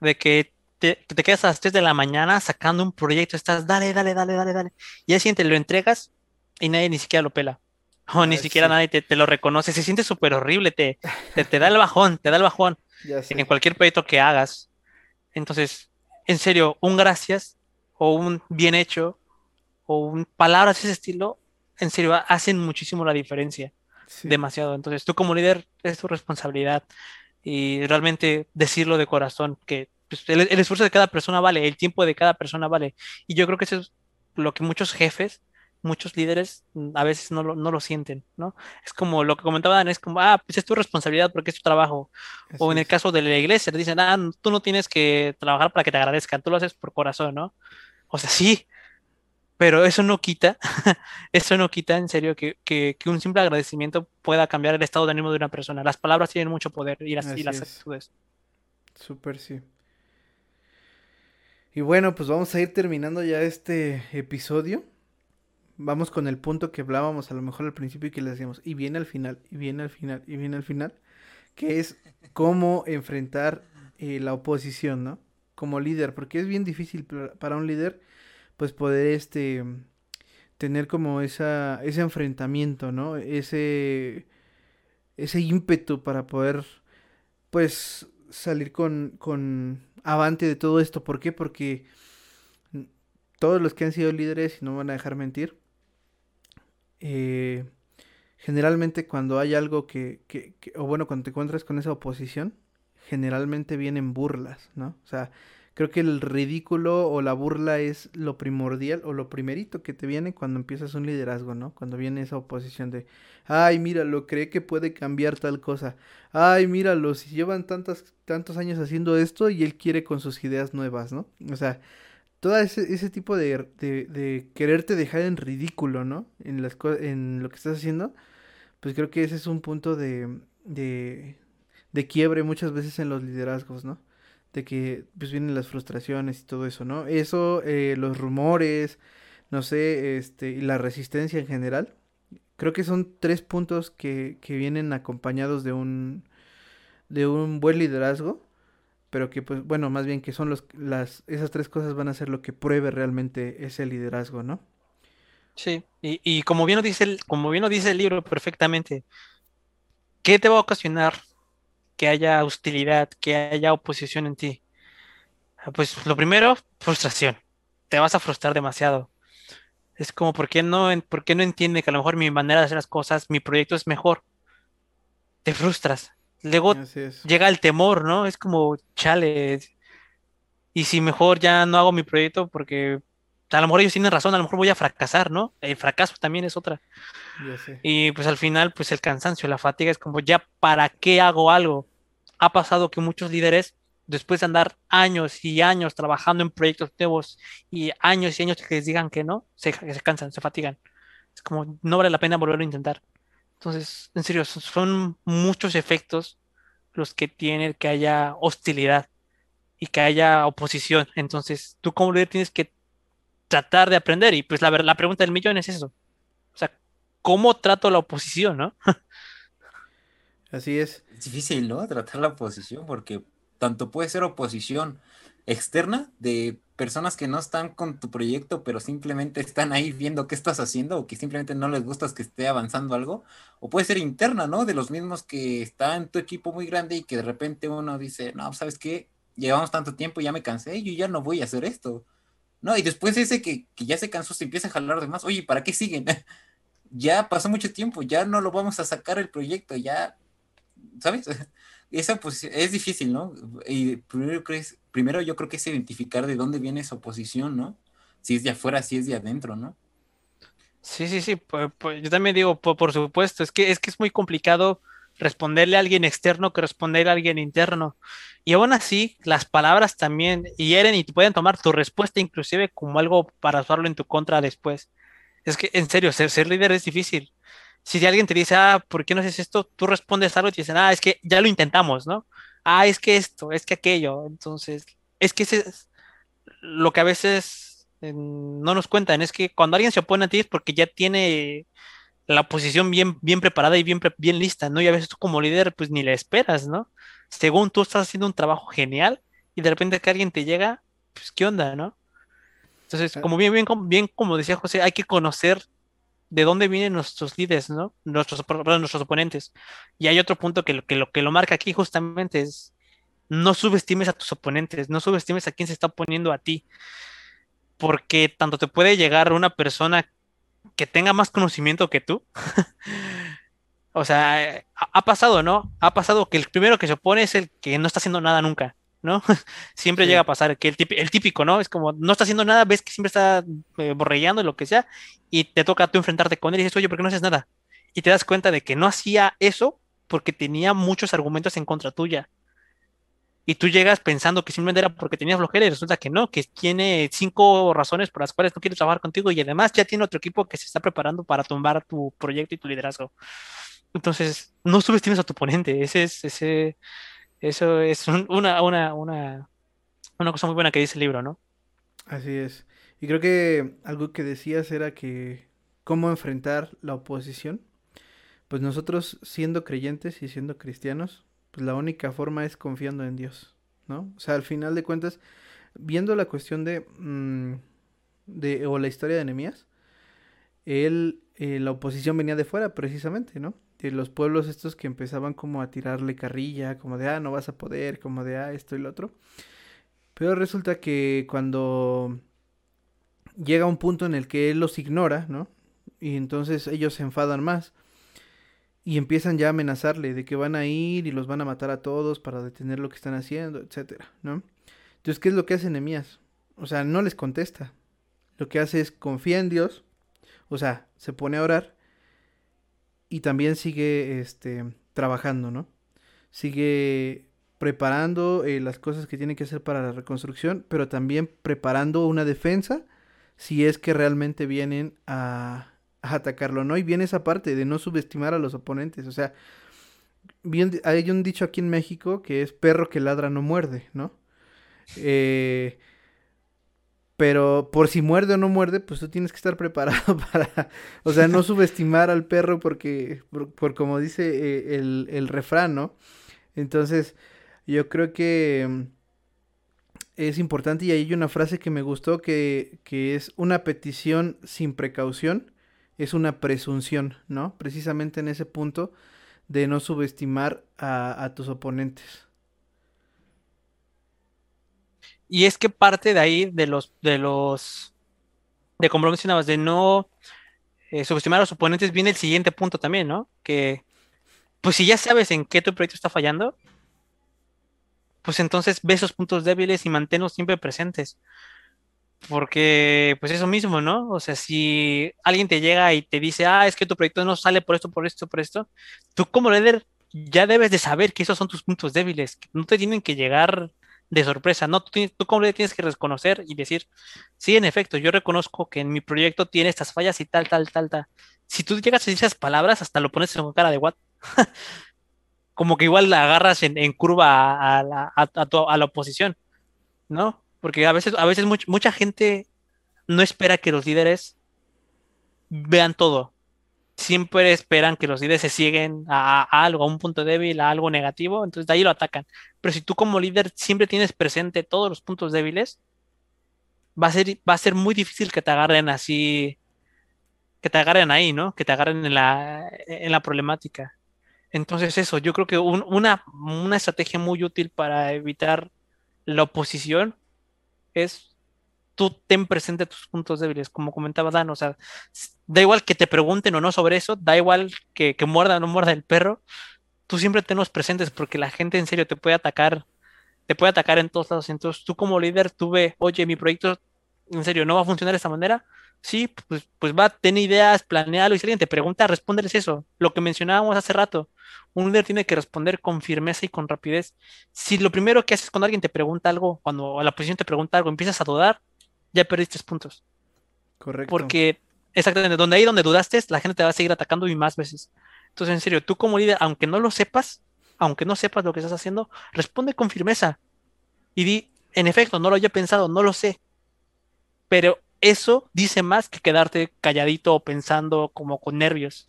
de que te, te, quedas a las 3 de la mañana sacando un proyecto, estás, dale, dale, dale, dale, dale. Y al siguiente lo entregas y nadie ni siquiera lo pela. O ni siquiera sí. nadie te, te, lo reconoce. Se siente súper horrible, te, te, te, da el bajón, te da el bajón en cualquier proyecto que hagas. Entonces, en serio, un gracias o un bien hecho o un palabras de ese estilo, en serio, hacen muchísimo la diferencia. Sí. Demasiado. Entonces, tú como líder es tu responsabilidad y realmente decirlo de corazón, que pues, el, el, esfuerzo de cada persona vale, el tiempo de cada persona vale. Y yo creo que eso es lo que muchos jefes, muchos líderes mm, a veces no lo, no lo sienten, ¿no? Es como lo que comentaban, es como, ah, pues es tu responsabilidad porque es tu trabajo. O en el caso de la iglesia, dicen, ah, tú no tienes que trabajar para que te agradezcan, tú lo haces por corazón, ¿no? O sea, sí, pero eso no quita, eso no quita en serio que, que, que, un simple agradecimiento pueda cambiar el estado de ánimo de una persona. Las palabras tienen mucho poder y las, y las actitudes.
Súper, sí. Y bueno, pues vamos a ir terminando ya este episodio. Vamos con el punto que hablábamos a lo mejor al principio y que le decíamos, y viene al final, y viene al final, y viene al final, que es cómo enfrentar eh, la oposición, ¿no? Como líder, porque es bien difícil para un líder pues poder este tener como esa ese enfrentamiento, ¿no? Ese ese ímpetu para poder pues salir con con avante de todo esto, ¿por qué? Porque todos los que han sido líderes, y no van a dejar mentir, eh, generalmente cuando hay algo que, que, o bueno, cuando te encuentras con esa oposición, generalmente vienen burlas, ¿no? O sea, creo que el ridículo o la burla es lo primordial o lo primerito que te viene cuando empiezas un liderazgo, ¿no? Cuando viene esa oposición de, ay, míralo, cree que puede cambiar tal cosa. Ay, míralo, si llevan tantos, tantos años haciendo esto y él quiere con sus ideas nuevas, ¿no? O sea, todo ese, ese tipo de, de, quererte dejar en ridículo, ¿no? En, las en lo que estás haciendo, pues creo que ese es un punto de, de, de quiebre muchas veces en los liderazgos, ¿no? De que pues vienen las frustraciones y todo eso, ¿no? Eso, eh, los rumores, no sé, este, y la resistencia en general. Creo que son tres puntos que, que vienen acompañados de un, de un buen liderazgo pero que pues bueno, más bien que son los las esas tres cosas van a ser lo que pruebe realmente ese liderazgo, ¿no?
Sí, y, y como bien lo dice el, como bien lo dice el libro perfectamente, ¿qué te va a ocasionar que haya hostilidad, que haya oposición en ti? Ah, pues lo primero, frustración. Te vas a frustrar demasiado. Es como, ¿por qué no, por qué no entiende que a lo mejor mi manera de hacer las cosas, mi proyecto es mejor? Te frustras. Luego llega el temor, ¿no? Es como, chale. Y si mejor ya no hago mi proyecto porque a lo mejor ellos tienen razón, a lo mejor voy a fracasar, ¿no? El fracaso también es otra. Y pues al final, pues el cansancio, la fatiga es como, ya, ¿para qué hago algo? Ha pasado que muchos líderes, después de andar años y años trabajando en proyectos nuevos y años y años que les digan que no, se, se cansan, se fatigan. Es como, no vale la pena volverlo a intentar. Entonces, en serio, son muchos efectos los que tienen que haya hostilidad y que haya oposición. Entonces, tú como líder tienes que tratar de aprender. Y pues la, la pregunta del millón es eso. O sea, ¿cómo trato la oposición, no?
Así es.
Es difícil, ¿no? Tratar la oposición porque tanto puede ser oposición externa de personas que no están con tu proyecto, pero simplemente están ahí viendo qué estás haciendo o que simplemente no les gusta que esté avanzando algo, o puede ser interna, ¿no? De los mismos que está en tu equipo muy grande y que de repente uno dice, no, ¿sabes qué? Llevamos tanto tiempo, y ya me cansé, yo ya no voy a hacer esto. No, y después ese que, que ya se cansó se empieza a jalar de más, oye, ¿para qué siguen? ya pasó mucho tiempo, ya no lo vamos a sacar el proyecto, ya, ¿sabes? esa pues es difícil, ¿no? Y primero, primero yo creo que es identificar de dónde viene esa oposición, ¿no? Si es de afuera, si es de adentro, ¿no?
Sí, sí, sí, pues, pues, yo también digo, por, supuesto, es que, es que es muy complicado responderle a alguien externo que responderle a alguien interno. Y aún así, las palabras también hieren y pueden tomar tu respuesta inclusive como algo para usarlo en tu contra después. Es que, en serio, ser, ser líder es difícil si alguien te dice, ah, ¿por qué no haces esto? Tú respondes algo y te dicen, ah, es que ya lo intentamos, ¿no? Ah, es que esto, es que aquello. Entonces, es que ese es lo que a veces eh, no nos cuentan, es que cuando alguien se opone a ti es porque ya tiene la posición bien, bien preparada y bien, bien lista, ¿no? Y a veces tú como líder, pues ni le esperas, ¿no? Según tú estás haciendo un trabajo genial y de repente que alguien te llega, pues, ¿qué onda, no? Entonces, como bien, bien, bien, como decía José, hay que conocer de dónde vienen nuestros líderes, ¿no? Nuestros, nuestros oponentes. Y hay otro punto que lo, que lo que lo marca aquí justamente es no subestimes a tus oponentes, no subestimes a quien se está oponiendo a ti, porque tanto te puede llegar una persona que tenga más conocimiento que tú. o sea, ha pasado, ¿no? Ha pasado que el primero que se opone es el que no está haciendo nada nunca. ¿No? siempre llega a pasar que el, el, típico, ¿no? Es como, no está haciendo nada, ves que siempre está eh, borrellando lo que sea, y te toca tú enfrentarte con él y dices, oye, ¿por qué no haces nada? Y te das cuenta de que no hacía eso porque tenía muchos argumentos en contra tuya. Y tú llegas pensando que simplemente era porque tenía flojera y resulta que no, que tiene cinco razones por las cuales no quiere trabajar contigo y además ya tiene otro equipo que se está preparando para tumbar tu proyecto y tu liderazgo. Entonces, no subestimes a tu oponente, ese es, ese, eso es una, una, una, una cosa muy buena que dice el libro, ¿no?
Así es. Y creo que algo que decías era que cómo enfrentar la oposición. Pues nosotros siendo creyentes y siendo cristianos, pues la única forma es confiando en Dios, ¿no? O sea, al final de cuentas, viendo la cuestión de, mm, de o la historia de Nehemías, él, eh, la oposición venía de fuera precisamente, ¿no? De los pueblos estos que empezaban como a tirarle carrilla, como de, ah, no vas a poder, como de, ah, esto y lo otro. Pero resulta que cuando llega un punto en el que él los ignora, ¿no? Y entonces ellos se enfadan más y empiezan ya a amenazarle de que van a ir y los van a matar a todos para detener lo que están haciendo, etcétera, ¿no? Entonces, ¿qué es lo que hace Nehemías? O sea, no les contesta. Lo que hace es confía en Dios, o sea, se pone a orar y también sigue este, trabajando, ¿no? Sigue preparando eh, las cosas que tiene que hacer para la reconstrucción, pero también preparando una defensa si es que realmente vienen a, atacarlo, ¿no? Y viene esa parte de no subestimar a los oponentes, o sea, bien, hay un dicho aquí en México que es perro que ladra no muerde, ¿no? Eh, pero por si muerde o no muerde, pues tú tienes que estar preparado para, o sea, no subestimar al perro porque, por, como dice eh, el, el refrán, ¿no? Entonces, yo creo que mm, es importante y hay una frase que me gustó que, que es una petición sin precaución es una presunción, ¿no? Precisamente en ese punto de no subestimar a, tus oponentes.
Y es que parte de ahí, de los, de los, de como lo mencionabas, de no eh, subestimar a los oponentes, viene el siguiente punto también, ¿no? Que, pues si ya sabes en qué tu proyecto está fallando, pues entonces ve esos puntos débiles y manténlos siempre presentes. Porque, pues eso mismo, ¿no? O sea, si alguien te llega y te dice, ah, es que tu proyecto no sale por esto, por esto, por esto, tú como líder ya debes de saber que esos son tus puntos débiles, que no te tienen que llegar de sorpresa, ¿no? Tú, como líder tienes que reconocer y decir, sí, en efecto, yo reconozco que en mi proyecto tiene estas fallas y tal, tal, tal, tal. Si tú llegas a decir esas palabras, hasta lo pones en cara de what. como que igual la agarras en, curva a la, a la oposición, ¿no? Porque a veces, a veces mucha gente no espera que los líderes vean todo. Siempre esperan que los líderes se siguen a, algo, a un punto débil, a algo negativo, entonces de ahí lo atacan. Pero si tú como líder siempre tienes presente todos los puntos débiles, va a ser, va a ser muy difícil que te agarren así, que te agarren ahí, ¿no? Que te agarren en la, en la problemática. Entonces eso, yo creo que una, una estrategia muy útil para evitar la oposición es tú ten presente tus puntos débiles, como comentaba Dan, o sea, da igual que te pregunten o no sobre eso, da igual que, muerda o no muerda el perro, tú siempre tenlos presentes porque la gente en serio te puede atacar, te puede atacar en todos lados, entonces tú como líder, tú ve, oye, mi proyecto en serio no va a funcionar de esta manera, sí, pues, pues va, ten ideas, planealo, y si alguien te pregunta, respóndeles eso, lo que mencionábamos hace rato, un líder tiene que responder con firmeza y con rapidez. Si lo primero que haces cuando alguien te pregunta algo, cuando la oposición te pregunta algo, empiezas a dudar, ya perdiste puntos. Correcto. Porque exactamente, donde ahí donde dudaste, la gente te va a seguir atacando y más veces. Entonces, en serio, tú como líder, aunque no lo sepas, aunque no sepas lo que estás haciendo, responde con firmeza y di, en efecto, no lo había pensado, no lo sé. Pero eso dice más que quedarte calladito o pensando como con nervios.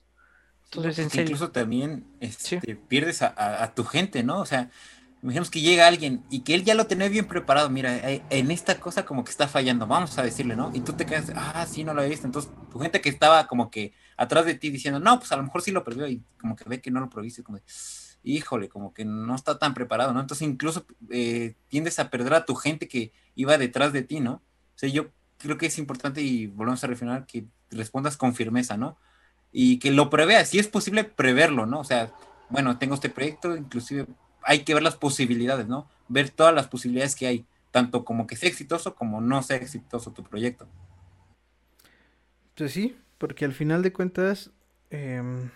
Entonces, Incluso también este, pierdes a, tu gente, ¿no? O sea, imaginemos que llega alguien y que él ya lo tenía bien preparado. Mira, eh, en esta cosa como que está fallando, vamos a decirle, ¿no? Y tú te quedas, ah, sí, no lo he visto. Entonces, tu gente que estaba como que atrás de ti diciendo, no, pues a lo mejor sí lo perdió y como que ve que no lo proviste, como híjole, como que no está tan preparado, ¿no? Entonces, incluso eh, tiendes a perder a tu gente que iba detrás de ti, ¿no? O sea, yo creo que es importante y volvemos a refinar que respondas con firmeza, ¿no? y que lo prevea, si es posible preverlo, ¿no? O sea, bueno, tengo este proyecto, inclusive hay que ver las posibilidades, ¿no? Ver todas las posibilidades que hay, tanto como que sea exitoso como no sea exitoso tu proyecto.
Pues sí, porque al final de cuentas, em,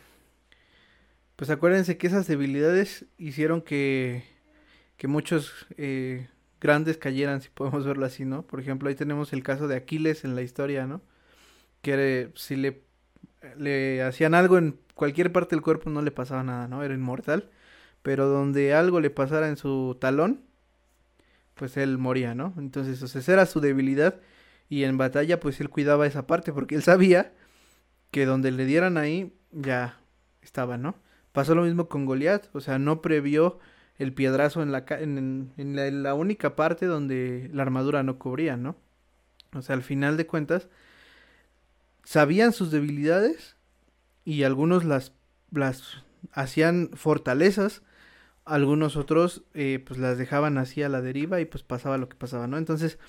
pues acuérdense que esas debilidades hicieron que, que muchos eh, grandes cayeran, si podemos verlo así, ¿no? Por ejemplo, ahí tenemos el caso de Aquiles en la historia, ¿no? Que si le le hacían algo en cualquier parte del cuerpo, no le pasaba nada, ¿no? Era inmortal. Pero donde algo le pasara en su talón, pues él moría, ¿no? Entonces, esa era su debilidad. Y en batalla, pues él cuidaba esa parte, porque él sabía que donde le dieran ahí, ya estaba, ¿no? Pasó lo mismo con Goliat, o sea, no previó el piedrazo en la, en, en la única parte donde la armadura no cubría, ¿no? O sea, al final de cuentas, sabían sus debilidades y algunos las, las hacían fortalezas, algunos otros eh, pues las dejaban así a la deriva y pues pasaba lo que pasaba, ¿no? Entonces,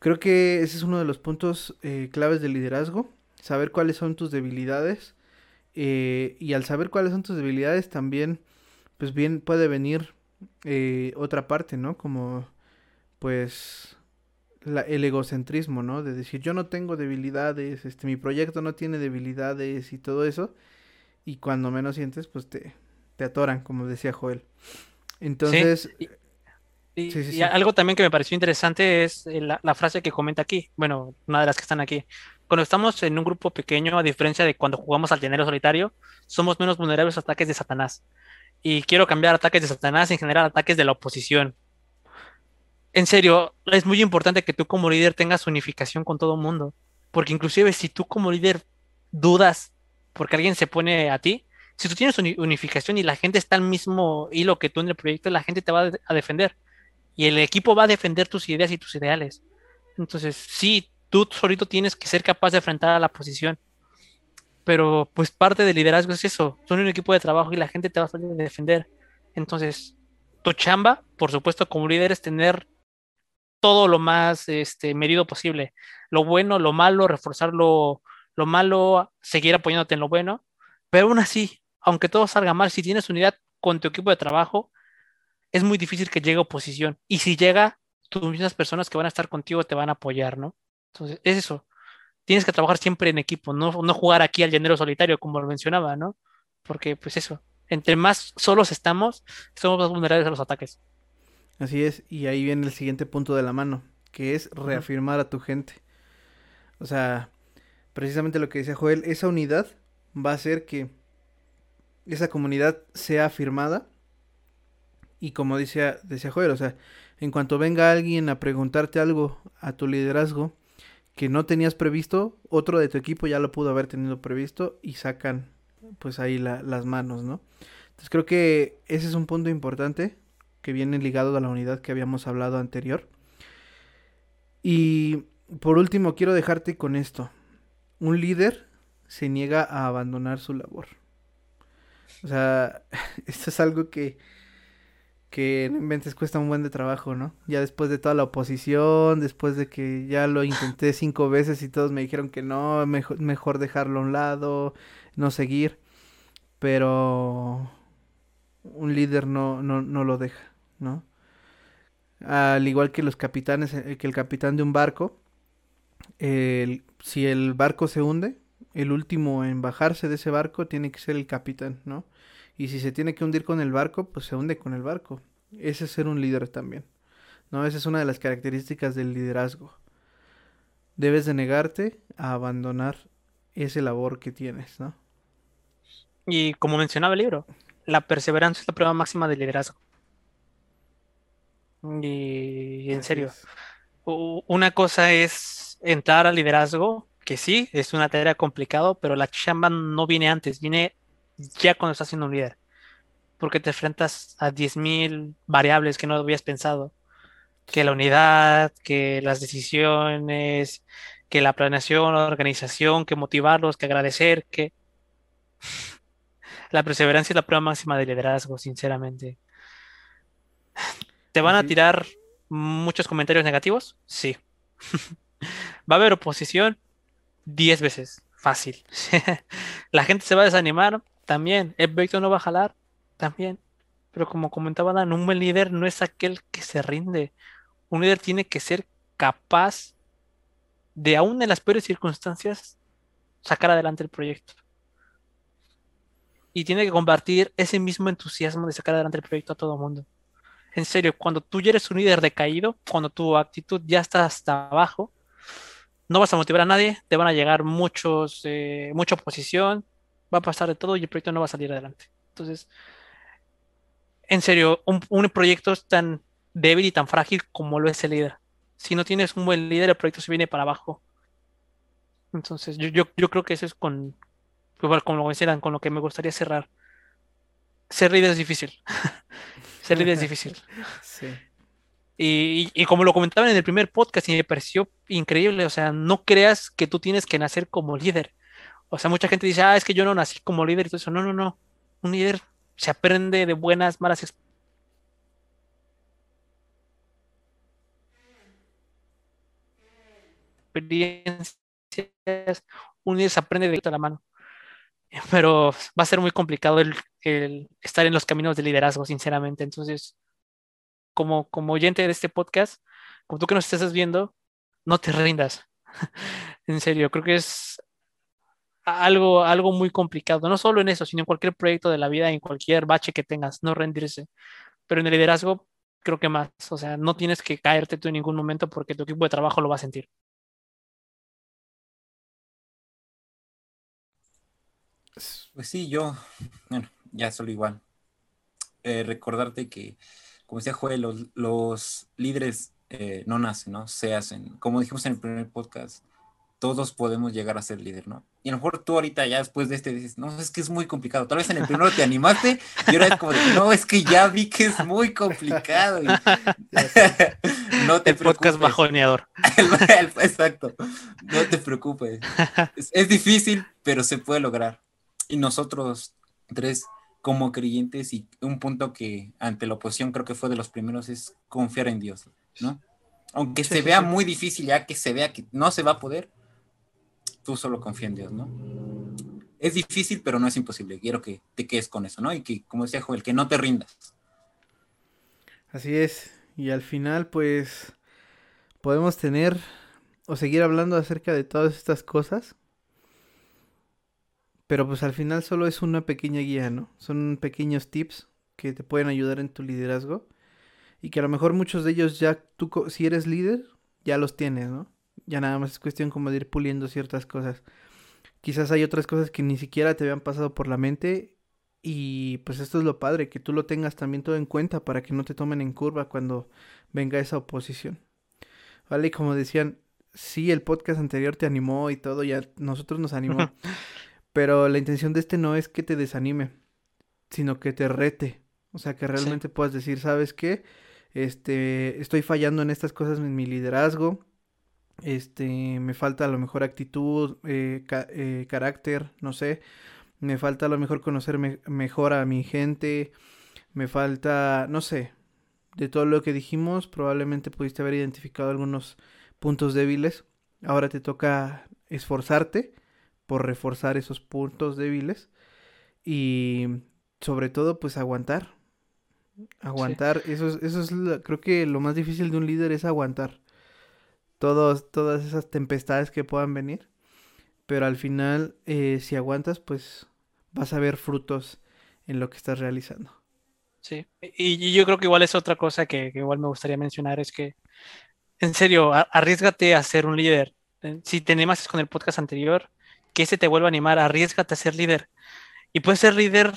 creo que ese es uno de los puntos eh, claves del liderazgo, saber cuáles son tus debilidades eh, y al saber cuáles son tus debilidades también pues bien puede venir otra parte, ¿no? Como pues el egocentrismo, ¿no? De decir, yo no tengo debilidades, este, mi proyecto no tiene debilidades y todo eso. Y cuando menos sientes, pues te, te atoran, como decía Joel. Entonces...
Y, algo también que me pareció interesante es eh, la, la, frase que comenta aquí, bueno, una de las que están aquí. Cuando estamos en un grupo pequeño, a diferencia de cuando jugamos al dinero solitario, somos menos vulnerables a ataques de Satanás. Y quiero cambiar ataques de Satanás en general ataques de la oposición. En serio, es muy importante que tú como líder tengas unificación con todo el mundo. Porque inclusive si tú como líder dudas porque alguien se pone a ti, si tú tienes unificación y la gente está al mismo hilo que tú en el proyecto, la gente te va a defender. Y el equipo va a defender tus ideas y tus ideales. Entonces, sí, tú solito tienes que ser capaz de enfrentar a la posición. Pero pues parte del liderazgo es eso. Son un equipo de trabajo y la gente te va a defender. Entonces, tu chamba, por supuesto, como líder es tener todo lo más este, medido posible. Lo bueno, lo malo, reforzar lo, lo malo, seguir apoyándote en lo bueno. Pero aún así, aunque todo salga mal, si tienes unidad con tu equipo de trabajo, es muy difícil que llegue oposición. Y si llega, tus mismas personas que van a estar contigo te van a apoyar, ¿no? Entonces, es eso. Tienes que trabajar siempre en equipo, no, no jugar aquí al llanero solitario, como lo mencionaba, ¿no? Porque, pues eso, entre más solos estamos, somos más vulnerables a los ataques.
Así es, y ahí viene el siguiente punto de la mano, que es reafirmar a tu gente. O sea, precisamente lo que decía Joel, esa unidad va a hacer que esa comunidad sea afirmada. Y como decía, decía Joel, o sea, en cuanto venga alguien a preguntarte algo a tu liderazgo que no tenías previsto, otro de tu equipo ya lo pudo haber tenido previsto y sacan pues ahí las manos, ¿no? Entonces creo que ese es un punto importante que viene ligado a la unidad que habíamos hablado anterior. Y por último quiero dejarte con esto. Un líder se niega a abandonar su labor. O sea, esto es algo que que en Inventes cuesta un buen de trabajo, ¿no? Ya después de toda la oposición, después de que ya lo intenté cinco veces y todos me dijeron que no, mejor, mejor dejarlo a un lado, no seguir. Pero un líder no, no, no lo deja, ¿no? Al igual que los capitanes, eh, que el capitán de un barco, si el barco se hunde, el último en bajarse de ese barco tiene que ser el capitán, ¿no? Y si se tiene que hundir con el barco, pues se hunde con el barco. Ese es ser un líder también. ¿no? Esa es una de las características del liderazgo. Debes de negarte a abandonar ese labor que tienes, ¿no?
Y como mencionaba el libro, la perseverancia es la prueba máxima del liderazgo. Y en serio, una cosa es entrar al liderazgo, que sí, es una tarea complicada, pero la chamba no viene antes, viene ya cuando estás siendo un líder. Porque te enfrentas a 10.000 variables que no habías pensado. Que la unidad, que las decisiones, que la planeación, la organización, que motivarlos, que agradecer, que... la perseverancia es la prueba máxima de liderazgo, sinceramente. ¿Te van a tirar muchos comentarios negativos? Sí. ¿Va a haber oposición? 10 veces. Fácil. la gente se va a desanimar también. El proyecto no va a jalar, también. Pero como comentaba Dan, un buen líder no es aquel que se rinde. Un líder tiene que ser capaz de, aún en las peores circunstancias, sacar adelante el proyecto. Y tiene que compartir ese mismo entusiasmo de sacar adelante el proyecto a todo mundo. En serio, cuando tú ya eres un líder decaído, cuando tu actitud ya está hasta abajo, no vas a motivar a nadie, te van a llegar muchos, eh, mucha oposición, va a pasar de todo y el proyecto no va a salir adelante. Entonces, en serio, un, proyecto tan débil y tan frágil como lo es el líder. Si no tienes un buen líder, el proyecto se viene para abajo. Entonces, yo, yo, creo que eso es con, igual como lo con lo que me gustaría cerrar. Ser líder es difícil. Ser líder es difícil. Sí. Y, y, como lo comentaban en el primer podcast y me pareció increíble, o sea, no creas que tú tienes que nacer como líder. O sea, mucha gente dice, ah, es que yo no nací como líder y todo eso. No, no, no. Un líder se aprende de buenas, malas experiencias. Un líder se aprende de la mano. Pero va a ser muy complicado el, estar en los caminos de liderazgo, sinceramente. Entonces, como, como oyente de este podcast, como tú que nos estás viendo, no te rindas. en serio, creo que es algo, algo muy complicado, no solo en eso, sino en cualquier proyecto de la vida, en cualquier bache que tengas, no rendirse. Pero en el liderazgo, creo que más, o sea, no tienes que caerte tú en ningún momento porque tu equipo de trabajo lo va a sentir.
Pues sí, yo, bueno, ya solo igual. Eh, recordarte que, como decía Joel, los, los líderes eh, no nacen, ¿no? Se hacen. Como dijimos en el primer podcast, todos podemos llegar a ser líder, ¿no? Y a lo mejor tú ahorita ya después de este dices, no, es que es muy complicado. Tal vez en el primero te animaste y ahora es como de, no, es que ya vi que es muy complicado.
no te el podcast bajoneador.
Exacto. No te preocupes. es difícil, pero se puede lograr. Y nosotros tres como creyentes y un punto que ante la oposición creo que fue de los primeros es confiar en Dios, ¿no? Aunque se vea muy difícil, ya que se vea que no se va a poder, tú solo confía en Dios, ¿no? Es difícil, pero no es imposible. Quiero que te quedes con eso, ¿no? Y que, como decía Joel, que no te rindas.
Así es. Y al final, pues, podemos tener o seguir hablando acerca de todas estas cosas pero pues al final solo es una pequeña guía, ¿no? Son pequeños tips que te pueden ayudar en tu liderazgo. Y que a lo mejor muchos de ellos ya tú, si eres líder, ya los tienes, ¿no? Ya nada más es cuestión como de ir puliendo ciertas cosas. Quizás hay otras cosas que ni siquiera te habían pasado por la mente. Y pues esto es lo padre, que tú lo tengas también todo en cuenta para que no te tomen en curva cuando venga esa oposición. Vale, y como decían, sí, el podcast anterior te animó y todo, ya nosotros nos animó. Pero la intención de este no es que te desanime, sino que te rete. O sea, que realmente puedas decir, ¿sabes qué? Este, estoy fallando en estas cosas en mi liderazgo. Este, me falta a lo mejor actitud, eh, eh, carácter, no sé. Me falta a lo mejor conocer mejor a mi gente. Me falta, no sé. De todo lo que dijimos, probablemente pudiste haber identificado algunos puntos débiles. Ahora te toca esforzarte por reforzar esos puntos débiles y sobre todo pues aguantar. Aguantar, eso es, eso es creo que lo más difícil de un líder es aguantar todos, todas esas tempestades que puedan venir. Pero al final, eh, si aguantas, pues vas a ver frutos en lo que estás realizando.
Sí, y, yo creo que igual es otra cosa que, que, igual me gustaría mencionar, es que, en serio, arriesgate a ser un líder. Si te animas con el podcast anterior, que ese te vuelva a animar, arriesgate a ser líder. Y puedes ser líder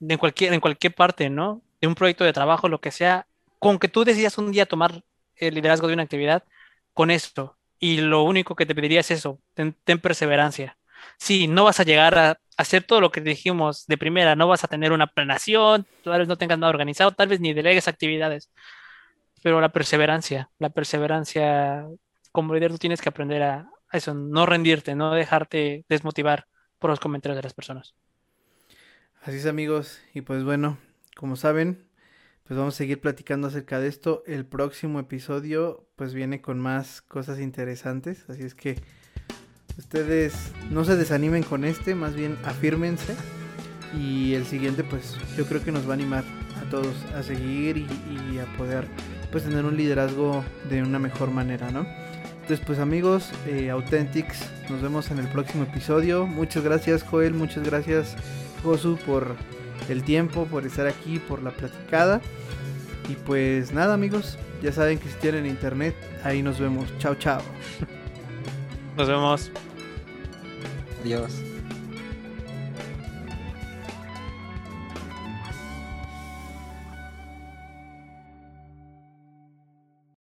en cualquier, en cualquier parte, ¿no? De un proyecto de trabajo, lo que sea, con que tú decidas un día tomar el liderazgo de una actividad, con esto. Y lo único que te pediría es eso, ten, perseverancia. Sí, no vas a llegar a hacer todo lo que dijimos de primera, no vas a tener una planeación, tal vez no tengas nada organizado, tal vez ni delegues actividades, pero la perseverancia, la perseverancia, como líder tú tienes que aprender a, eso, no rendirte, no dejarte desmotivar por los comentarios de las personas.
Así es amigos, y pues bueno, como saben, pues vamos a seguir platicando acerca de esto. El próximo episodio pues viene con más cosas interesantes, así es que ustedes no se desanimen con este, más bien afírmense y el siguiente pues yo creo que nos va a animar a todos a seguir y, y a poder pues tener un liderazgo de una mejor manera, ¿no? Entonces, pues amigos, eh, Authentics, nos vemos en el próximo episodio. Muchas gracias, Joel. Muchas gracias, Josu, por el tiempo, por estar aquí, por la platicada. Y pues nada, amigos, ya saben que si tienen internet, ahí nos vemos. Chao, chao.
Nos vemos.
Adiós.